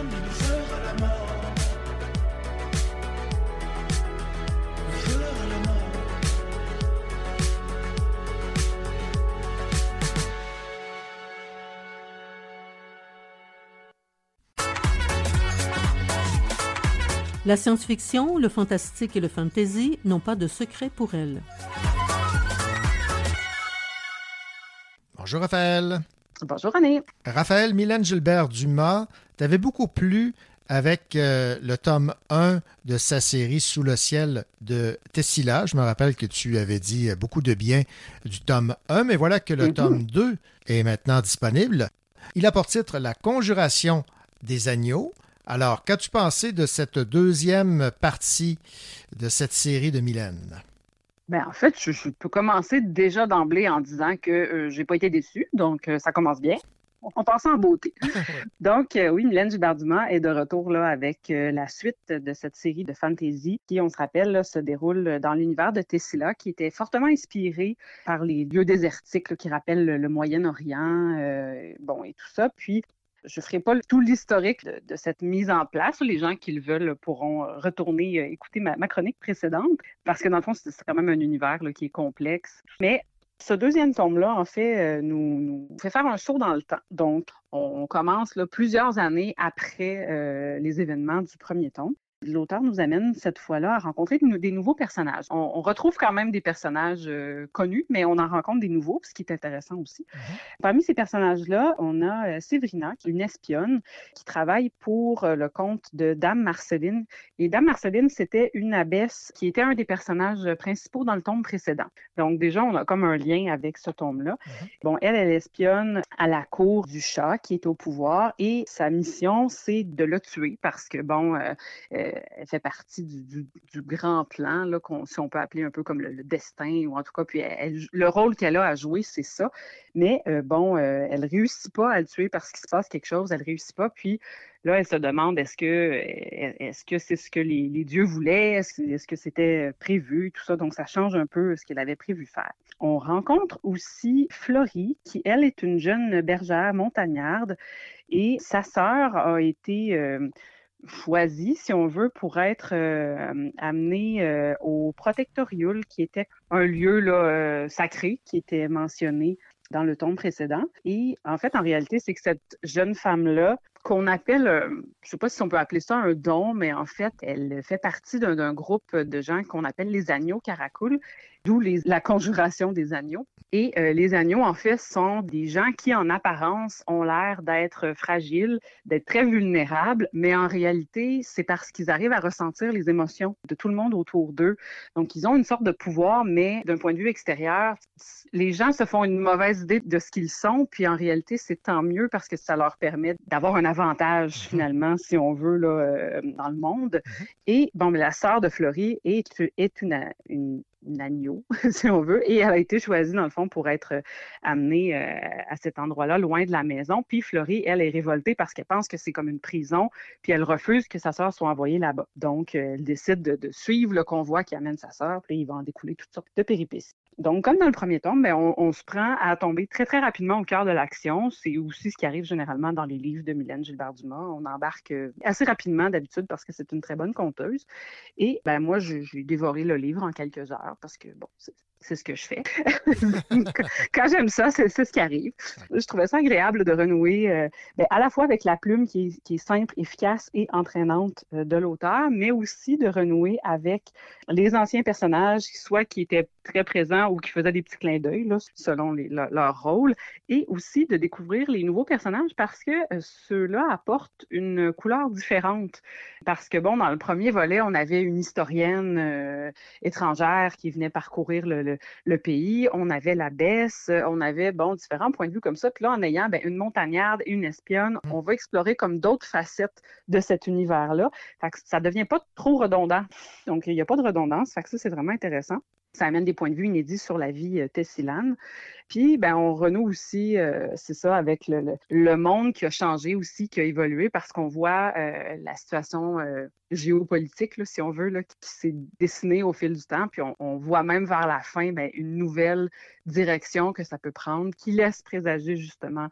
La science-fiction, le fantastique et le fantasy n'ont pas de secret pour elle. Bonjour Raphaël. Bonjour René. Raphaël, Mylène Gilbert Dumas, t'avais beaucoup plu avec euh, le tome 1 de sa série Sous le ciel de Tessila. Je me rappelle que tu avais dit beaucoup de bien du tome 1, mais voilà que le Mhm. tome 2 est maintenant disponible. Il a pour titre La conjuration des agneaux. Alors, qu'as-tu pensé de cette deuxième partie de cette série de Mylène? Ben, en fait, je, je peux commencer déjà d'emblée en disant que euh, j'ai pas été déçue, donc euh, ça commence bien. On passe en beauté. donc, euh, oui, Mylène Gilbert-Dumas est de retour là, avec euh, la suite de cette série de fantasy qui, on se rappelle, là, se déroule dans l'univers de Tessila, qui était fortement inspiré par les lieux désertiques là, qui rappellent le, le Moyen-Orient, bon, et tout ça. Puis, je ne ferai pas tout l'historique de, cette mise en place. Les gens qui le veulent pourront euh, retourner euh, écouter ma, chronique précédente, parce que dans le fond, c'est quand même un univers qui est complexe. Mais ce deuxième tome-là, en fait, euh, nous, fait faire un saut dans le temps. Donc, on commence plusieurs années après les événements du premier tome. L'auteur nous amène cette fois-là à rencontrer de- des nouveaux personnages. On, on retrouve quand même des personnages euh, connus, mais on en rencontre des nouveaux, ce qui est intéressant aussi. Parmi ces personnages-là, on a euh, Séverina, qui est une espionne qui travaille pour euh, le compte de Dame Marceline. Et Dame Marceline, c'était une abbesse qui était un des personnages principaux dans le tome précédent. Donc déjà, on a comme un lien avec ce tome-là. Bon, elle, elle espionne à la cour du chat qui est au pouvoir et sa mission, c'est de le tuer parce que, bon, euh, euh, elle fait partie du, grand plan, si on peut appeler un peu comme le, destin, ou en tout cas, puis le rôle qu'elle a à jouer, c'est ça. Mais euh, bon, euh, elle réussit pas à le tuer parce qu'il se passe quelque chose, elle réussit pas, puis là, elle se demande est-ce que c'est ce que les, dieux voulaient, est-ce que c'était prévu, tout ça, donc ça change un peu ce qu'elle avait prévu faire. On rencontre aussi Florie, qui, elle, est une jeune bergère montagnarde, et sa sœur a été euh, choisie, si on veut, pour être euh, amenée euh, au Protectoriul, qui était un lieu là, euh, sacré qui était mentionné dans le tome précédent. Et en fait, en réalité, c'est que cette jeune femme-là, qu'on appelle, euh, je ne sais pas si on peut appeler ça un don, mais en fait, elle fait partie d'un groupe de gens qu'on appelle les agneaux caracoul, d'où la conjuration des agneaux. Et euh, les agneaux, en fait, sont des gens qui, en apparence, ont l'air d'être fragiles, d'être très vulnérables, mais en réalité, c'est parce qu'ils arrivent à ressentir les émotions de tout le monde autour d'eux. Donc, ils ont une sorte de pouvoir, mais d'un point de vue extérieur, les gens se font une mauvaise idée de ce qu'ils sont, puis en réalité, c'est tant mieux parce que ça leur permet d'avoir un avantage, finalement, si on veut, là, euh, dans le monde. Et, bon, mais la sœur de Florie est, est une, une, agneau, si on veut, et elle a été choisie, dans le fond, pour être euh, amenée euh, à cet endroit-là, loin de la maison. Puis Florie, elle, est révoltée parce qu'elle pense que c'est comme une prison, puis elle refuse que sa sœur soit envoyée là-bas. Donc, euh, elle décide de, de suivre le convoi qui amène sa sœur, puis il va en découler toutes sortes de péripéties. Donc, comme dans le premier tome, ben, on, se prend à tomber très, très rapidement au cœur de l'action. C'est aussi ce qui arrive généralement dans les livres de Mylène Gilbert-Dumas. On embarque euh, assez rapidement d'habitude parce que c'est une très bonne conteuse. Et ben, moi, j'ai dévoré le livre en quelques heures parce que, bon, c'est ce que je fais. Quand j'aime ça, c'est ce qui arrive. Je trouvais ça agréable de renouer euh, ben, à la fois avec la plume qui est, qui est simple, efficace et entraînante euh, de l'auteur, mais aussi de renouer avec les anciens personnages, soit qui étaient très présents ou qui faisaient des petits clins d'œil là, selon les- leur, leur rôle, et aussi de découvrir les nouveaux personnages parce que euh, ceux-là apportent une couleur différente. Parce que, bon, dans le premier volet, on avait une historienne étrangère qui venait parcourir le, le- le pays, on avait la baisse, on avait, bon, différents points de vue comme ça. Puis là, en ayant ben, une montagnarde et une espionne, on va explorer comme d'autres facettes de cet univers-là. Fait que ça devient pas trop redondant. Donc, il n'y a pas de redondance. Fait que ça, c'est vraiment intéressant. Ça amène des points de vue inédits sur la vie euh, tessilane. Puis, ben, on renoue aussi, euh, c'est ça, avec le, monde qui a changé aussi, qui a évolué parce qu'on voit euh, la situation géopolitique, si on veut, qui s'est dessinée au fil du temps. Puis, on, on voit même vers la fin ben, une nouvelle direction que ça peut prendre qui laisse présager justement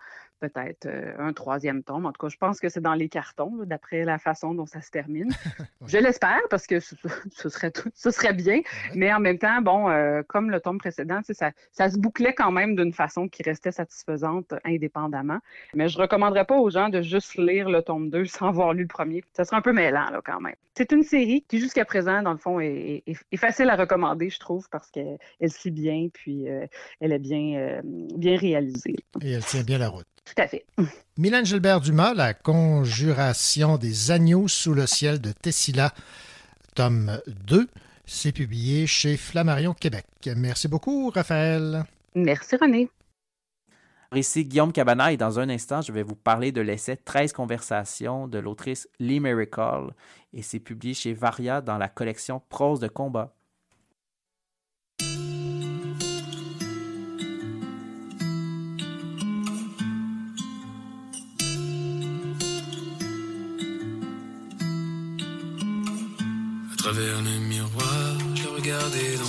peut-être un troisième tome. En tout cas, je pense que c'est dans les cartons, d'après la façon dont ça se termine. Je l'espère parce que ce, ce serait tout- ce serait bien, mais en même temps, bon, euh, comme le tome précédent, ça, ça se bouclait quand même d'une façon qui restait satisfaisante euh, indépendamment. Mais je recommanderais pas aux gens de juste lire le tome 2 sans avoir lu le premier. Ça serait un peu mêlant là, quand même. C'est une série qui, jusqu'à présent, dans le fond, est, est- est facile à recommander, je trouve, parce qu'elle elle suit bien, puis euh, elle est bien, euh, bien réalisée. Et elle tient bien la route. Tout à fait. Mylène Gilbert-Dumas, La conjuration des agneaux sous le ciel de Tessila, tome 2. C'est publié chez Flammarion Québec. Merci beaucoup, Raphaël. Merci, René. Ici Guillaume Cabana et dans un instant, je vais vous parler de l'essai 13 conversations de l'autrice Lee Miracle et c'est publié chez Varia dans la collection Prose de combat.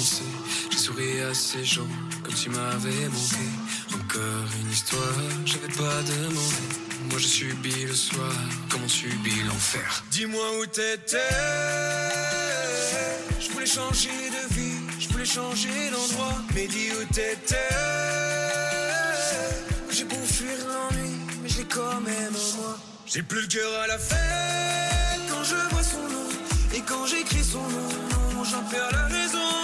J'ai souri à ces gens comme s'ils m'avaient manqué. Encore une histoire, j'avais pas demandé. Moi je subis le soir, comme on subit l'enfer? Dis-moi où t'étais. Je voulais changer de vie, je voulais changer d'endroit. Mais dis où t'étais. J'ai beau fuir l'ennui, mais je l'ai quand même en moi. J'ai plus le cœur à la fête quand je vois son nom. Et quand j'écris son nom, j'en perds la raison.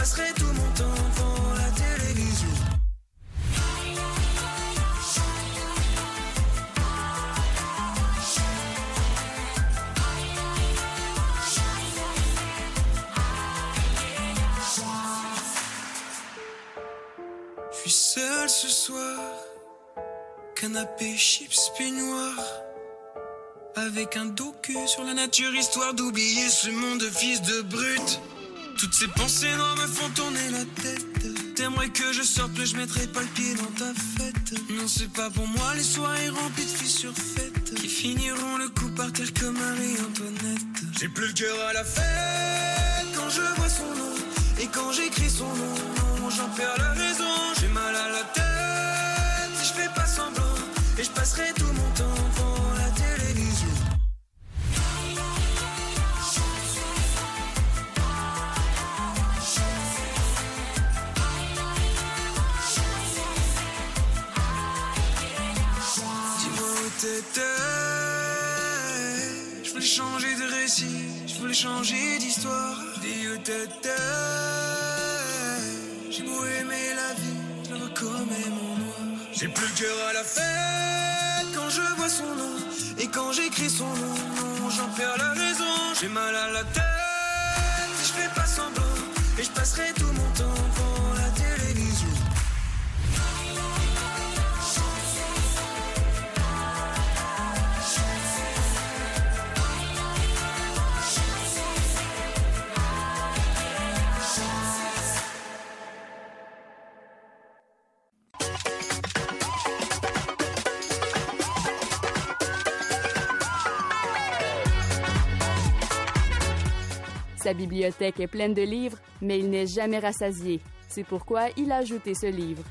Passerai tout mon temps devant la télévision. Je suis seul ce soir, canapé, chips, peignoir. Avec un docu sur la nature, histoire d'oublier ce monde de fils de brute. Toutes ces pensées noires me font tourner la tête. T'aimerais que je sorte, mais je mettrai pas le pied dans ta fête. Non, c'est pas pour moi les soirées remplies de fissures faites. Qui finiront le coup par terre comme Marie-Antoinette. J'ai plus le cœur à la fête quand je vois son nom. Et quand j'écris son nom, j'en perds la raison. J'ai mal à la tête si je fais pas semblant. Et je passerai tout mon temps voulais changer d'histoire. J'ai beau aimer la vie, je vois comme mon noir. J'ai plus le cœur à la fête quand je vois son nom. Et quand j'écris son nom, j'en perds la raison. J'ai mal à la tête je fais pas semblant. Et je passerai tout mon temps Sa bibliothèque est pleine de livres, mais il n'est jamais rassasié. C'est pourquoi il a ajouté ce livre.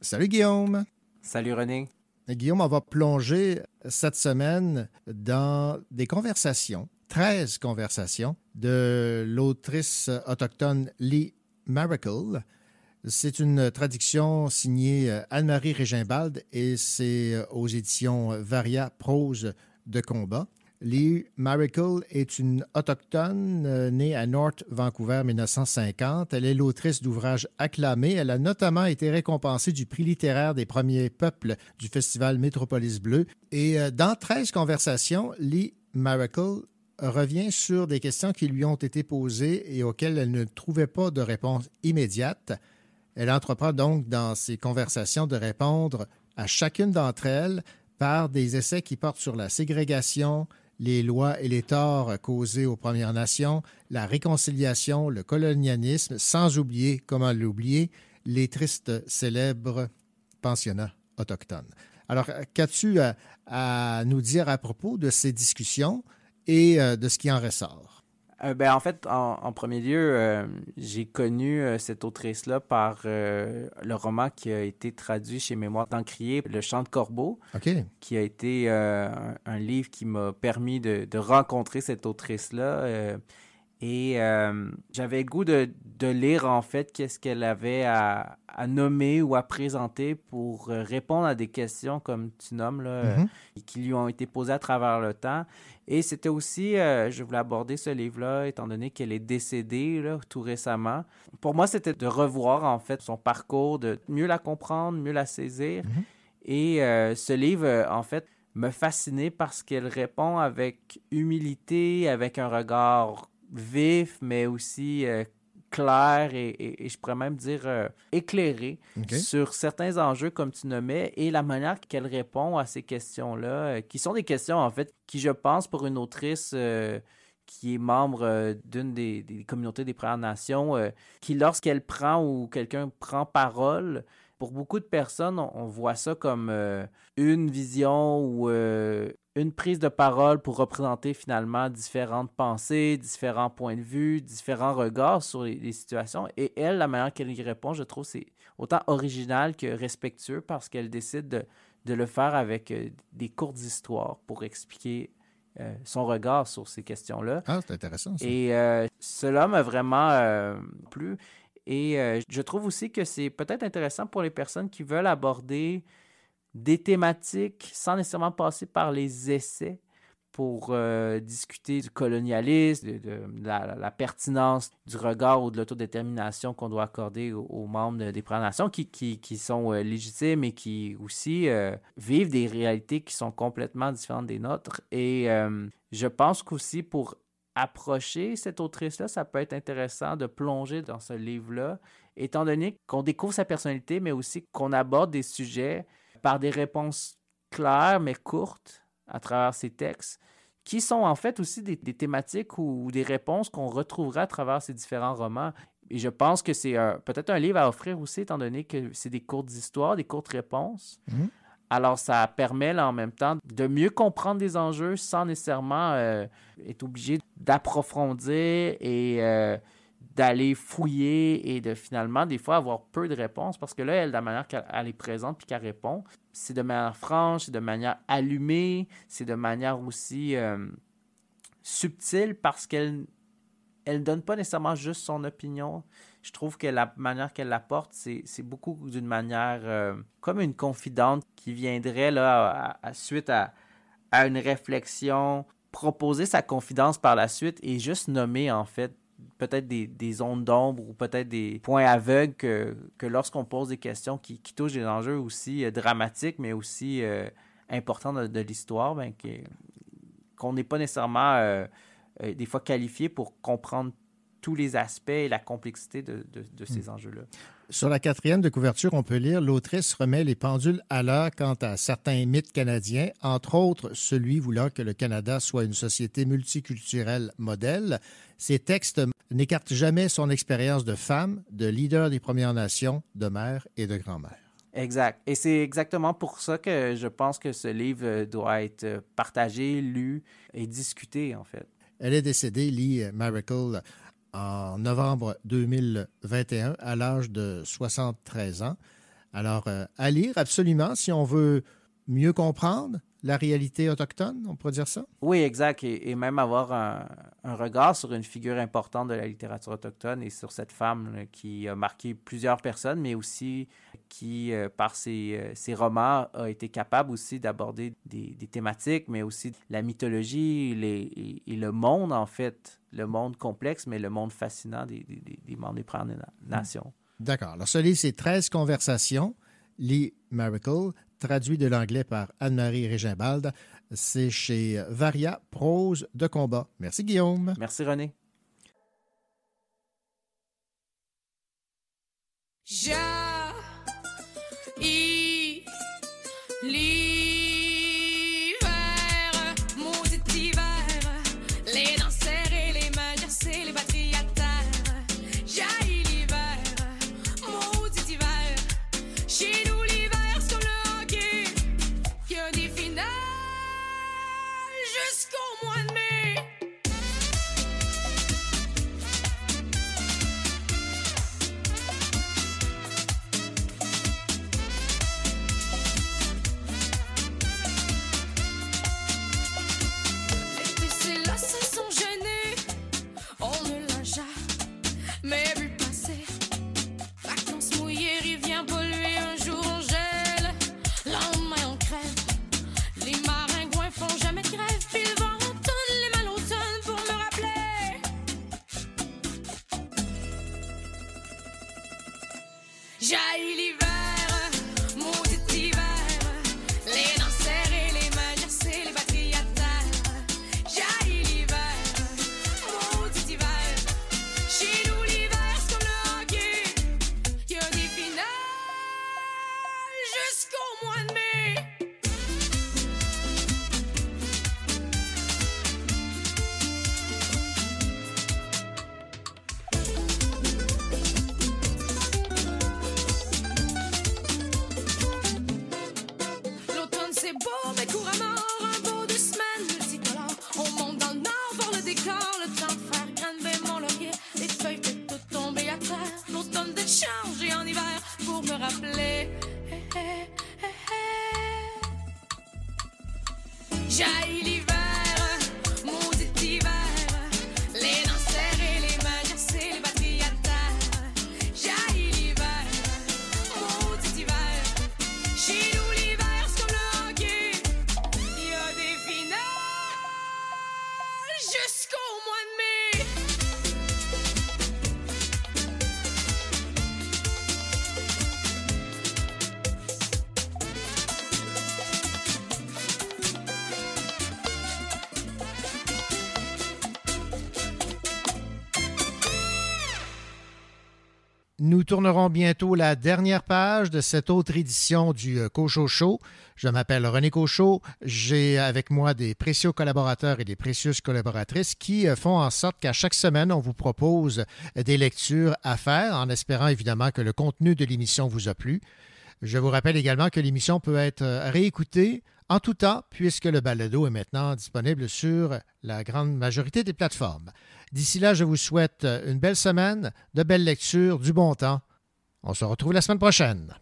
Salut Guillaume. Salut René. Guillaume, on va plonger cette semaine dans des conversations, 13 conversations, de l'autrice autochtone Lee Miracle. C'est une traduction signée euh, Anne-Marie Régimbald et c'est euh, aux éditions Varia Prose de combat. Lee Miracle est une autochtone euh, née à North Vancouver 1950. Elle est l'autrice d'ouvrages acclamés. Elle a notamment été récompensée du prix littéraire des premiers peuples du festival Métropolis Bleu. Et euh, dans 13 conversations, Lee Miracle revient sur des questions qui lui ont été posées et auxquelles elle ne trouvait pas de réponse immédiate. Elle entreprend donc dans ces conversations de répondre à chacune d'entre elles par des essais qui portent sur la ségrégation, les lois et les torts causés aux Premières Nations, la réconciliation, le colonialisme, sans oublier, comment l'oublier, les tristes célèbres pensionnats autochtones. Alors, qu'as-tu à, à nous dire à propos de ces discussions et euh, de ce qui en ressort? Euh, ben, en fait, en, en premier lieu, euh, j'ai connu euh, cette autrice-là par le roman qui a été traduit chez Mémoire d'Encrier, Le Chant de Corbeau, qui a été un, un livre qui m'a permis de, de rencontrer cette autrice-là. et j'avais goût de, de lire, en fait, qu'est-ce qu'elle avait à, à nommer ou à présenter pour répondre à des questions, comme tu nommes, là, Mhm. qui lui ont été posées à travers le temps. Et c'était aussi, euh, je voulais aborder ce livre-là, étant donné qu'elle est décédée là, tout récemment. Pour moi, c'était de revoir, en fait, son parcours, de mieux la comprendre, mieux la saisir. Et euh, ce livre, euh, en fait, me fascinait parce qu'elle répond avec humilité, avec un regard vif, mais aussi euh, clair et, et- et je pourrais même dire euh, éclairé sur certains enjeux, comme tu nommais, et la manière qu'elle répond à ces questions-là, euh, qui sont des questions, en fait, qui, je pense, pour une autrice euh, qui est membre d'une des, des communautés des Premières Nations, qui, lorsqu'elle prend ou quelqu'un prend parole, pour beaucoup de personnes, on, on voit ça comme euh, une vision ou euh, une prise de parole pour représenter finalement différentes pensées, différents points de vue, différents regards sur les, les situations. Et elle, la manière qu'elle y répond, je trouve, c'est autant original que respectueux parce qu'elle décide de, de le faire avec euh, des courtes histoires pour expliquer euh, son regard sur ces questions-là. Ah, c'est intéressant. Ça. Et euh, cela m'a vraiment euh, plu. Et euh, je trouve aussi que c'est peut-être intéressant pour les personnes qui veulent aborder des thématiques sans nécessairement passer par les essais pour euh, discuter du colonialisme, de, la, pertinence du regard ou de l'autodétermination qu'on doit accorder aux, membres de- des Premières Nations qui, sont euh, légitimes et qui aussi vivent des réalités qui sont complètement différentes des nôtres. Et je pense qu'aussi pour approcher cette autrice-là, ça peut être intéressant de plonger dans ce livre-là, étant donné qu'on découvre sa personnalité, mais aussi qu'on aborde des sujets par des réponses claires mais courtes à travers ses textes, qui sont en fait aussi des, thématiques ou, des réponses qu'on retrouvera à travers ces différents romans. Et je pense que c'est peut-être un livre à offrir aussi, étant donné que c'est des courtes histoires, des courtes réponses. Mhm. Alors, ça permet en même temps de mieux comprendre des enjeux sans nécessairement euh, être obligé d'approfondir et euh, d'aller fouiller et de finalement, des fois, avoir peu de réponses. Parce que là, elle, de la manière qu'elle elle est présente puis qu'elle répond, c'est de manière franche, c'est de manière allumée, c'est de manière aussi euh, subtile parce qu'elle elle donne pas nécessairement juste son opinion. Je trouve que la manière qu'elle l'apporte, c'est beaucoup d'une manière euh, comme une confidente qui viendrait là à- à- suite à, à une réflexion, proposer sa confidence par la suite et juste nommer en fait peut-être des, des zones d'ombre ou peut-être des points aveugles que, que lorsqu'on pose des questions qui, qui touchent des enjeux aussi euh, dramatiques mais aussi euh, importants de, l'histoire, ben, qu'on n'est pas nécessairement des fois qualifié pour comprendre tous les aspects et la complexité de, de- de ces enjeux-là. Sur la quatrième de couverture, on peut lire L'autrice remet les pendules à l'heure quant à certains mythes canadiens, entre autres celui voulant que le Canada soit une société multiculturelle modèle. Ces textes n'écartent jamais son expérience de femme, de leader des Premières Nations, de mère et de grand-mère. Exact. Et c'est exactement pour ça que je pense que ce livre euh, doit être euh, partagé, lu et discuté, en fait. Elle est décédée, Lee Miracle, en novembre 2021 à l'âge de 73 ans. Alors, euh, à lire absolument si on veut mieux comprendre la réalité autochtone, on pourrait dire ça? Oui, exact. Et, et même avoir un, un regard sur une figure importante de la littérature autochtone et sur cette femme là, qui a marqué plusieurs personnes, mais aussi qui, euh, par ses, euh, ses romans, a été capable aussi d'aborder des, des thématiques, mais aussi la mythologie les- et, et le monde, en fait, le monde complexe, mais le monde fascinant des, des- des- des membres des Premières Na- Nations. D'accord. Alors, ce livre, c'est 13 conversations. Lee Miracle, traduit de l'anglais par Anne-Marie Régimbald. C'est chez Varia Prose de combat. Merci, Guillaume. Merci, René. Ja, i, l'hiver, Bientôt la dernière page de cette autre édition du euh, Cochot Show. Je m'appelle René Cochot. J'ai avec moi des précieux collaborateurs et des précieuses collaboratrices qui euh, font en sorte qu'à chaque semaine, on vous propose des lectures à faire, en espérant évidemment que le contenu de l'émission vous a plu. Je vous rappelle également que l'émission peut être euh, réécoutée en tout temps, puisque le balado est maintenant disponible sur la grande majorité des plateformes. D'ici là, je vous souhaite une belle semaine, de belles lectures, du bon temps. On se retrouve la semaine prochaine.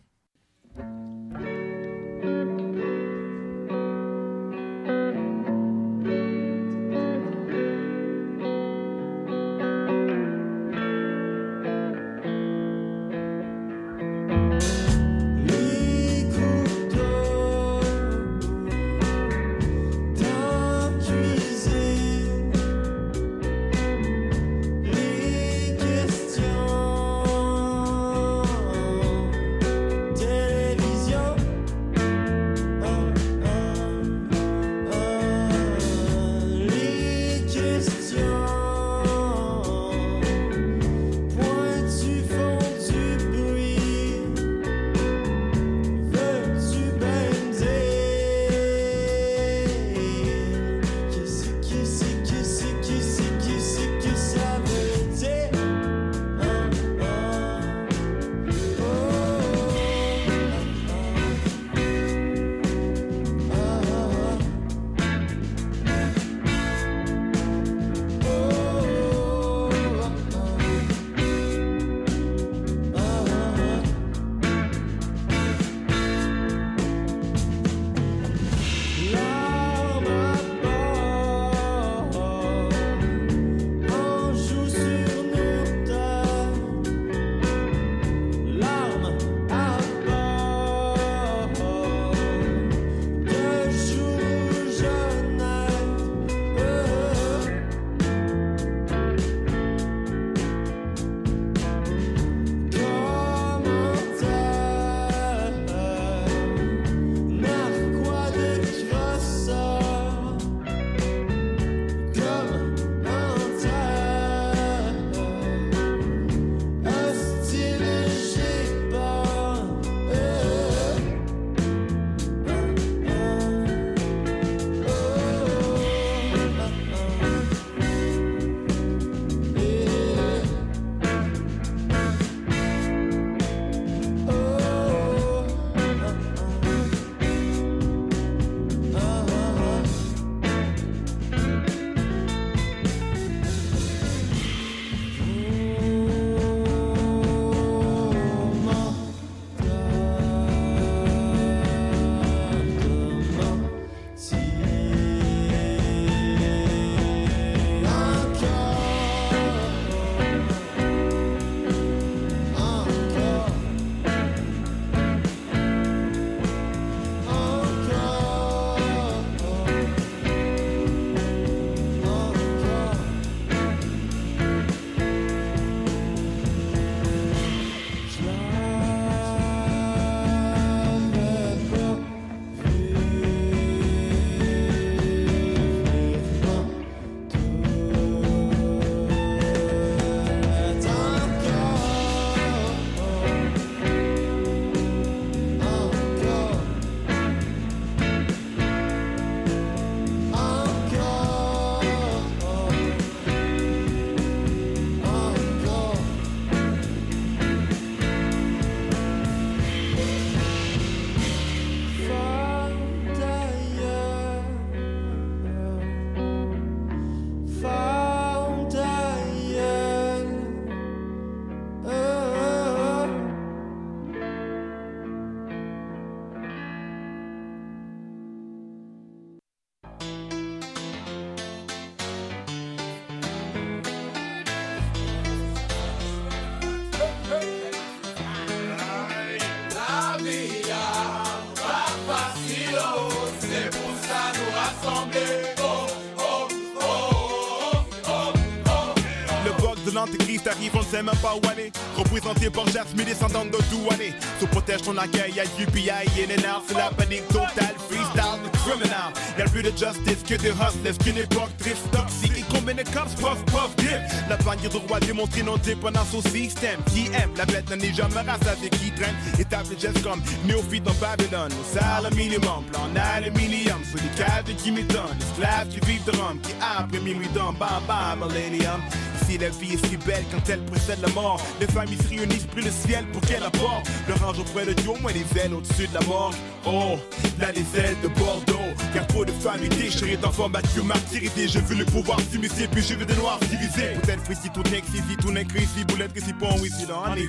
L'antéchrist arrive, on ne sait même pas où aller. Représenté par Jasmine, descendant de Douané. Se protège ton accueil, y'a UPI, and out, c'est la panique totale, freestyle, criminal. Y'a plus de justice que de hustlers, qu'une époque triste, toxique. Et combien de cops, puff, puff, dip. La bannière de roi démontrée non dépendance au système. Qui aime, la bête n'en est jamais rassasiée, qui traîne. Étape de gestes comme néophyte dans Babylone. Au salaire minimum, plan aluminium. Sur les de qui m'étonne. Esclaves qui vivent de rhum, qui après minuit dans bam bam, millennium. Ici, la vie est si belle quand elle précède la mort. Les familles se réunissent, pris le ciel pour qu'elle apporte. Le range auprès de Dieu, moins les ailes au-dessus de la mort. Oh, là, les ailes de Bordeaux. Car trop de familles déchirées, d'enfants battus, martyrisés. Je veux le pouvoir s'immiscer, puis je veux des noirs divisés. Peut-être frisi, tout n'est ici, tout n'est ici. Boulette que si bon, oui, si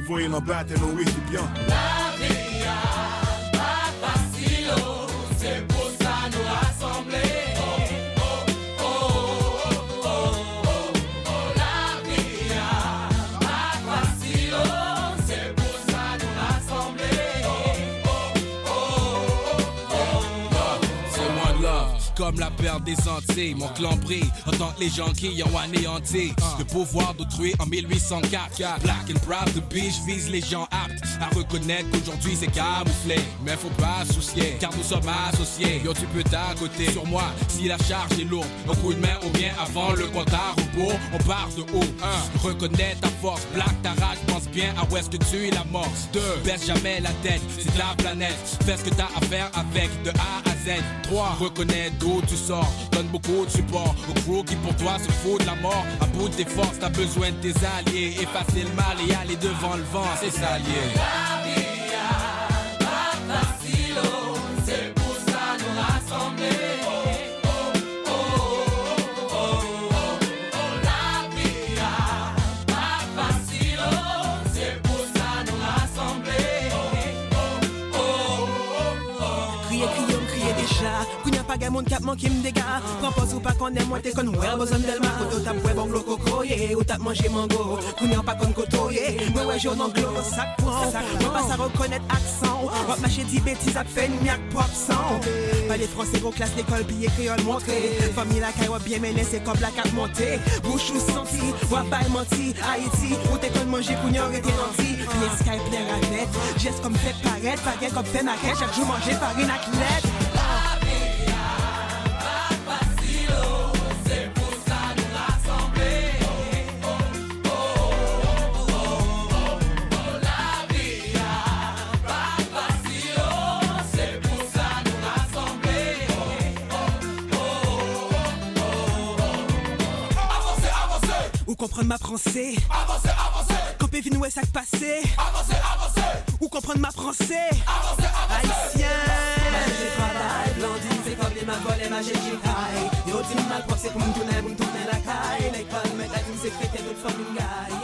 voyons en battre, non, oui, c'est bien. La vie comme la perte des Antilles. Mon clan brille en tant que les gens qui ont anéanti le pouvoir d'autrui en 1804. Black and proud be, je vise les gens aptes à reconnaître qu'aujourd'hui c'est camouflé. Mais faut pas soucier, car nous sommes associés. Yo, tu peux t'accoter sur moi si la charge est lourde. Un coup de main ou bien avant le compte à rebours, on part de haut. Un, reconnais ta force, black ta rage, pense bien à où est-ce que tu es l'amorce. Deux, baisse jamais la tête, c'est ta planète. Fais ce que t'as à faire avec de A à Z. 3. Reconnais d'où tu sors, donne beaucoup de support au crew qui pour toi se fout de la mort. À bout de tes forces, t'as besoin de tes alliés. Effacer le mal et aller devant le vent, c'est facile, moun kap manke m dega. Propos ou pa konnen mwen te kon wè bozon delma. Koto tap wè bon glo ye. Ou tap manje mango. Kounya pa kon koto ye. Mwen wè joun an glo sak pran. Mwen pas a reconnaître accent. Wap mache di bêtises ap fè nyak pop san. Pas les français gros classe l'école piye créole montré. Famille la caille wap bien mené c'est comme la carte montée. Bouche ou senti. Wap bay menti. Haïti. Ou te kon manje kounya rete nanti. Piye sky plein raquette. Geste comme fait paraître. Pas gen comme fait maquette. Chaque jour manger farine comprendre ma français. avancez, avancez, Campé vin ouais sac passé. avancez, avancez, Ou comprendre ma français. avancez, avancez. Haïtien. Blondine, c'est comme les ma volé, ma j'ai Yo, mal prof, c'est pour me tourner, pour me tourner la caille. L'école, mais la c'est.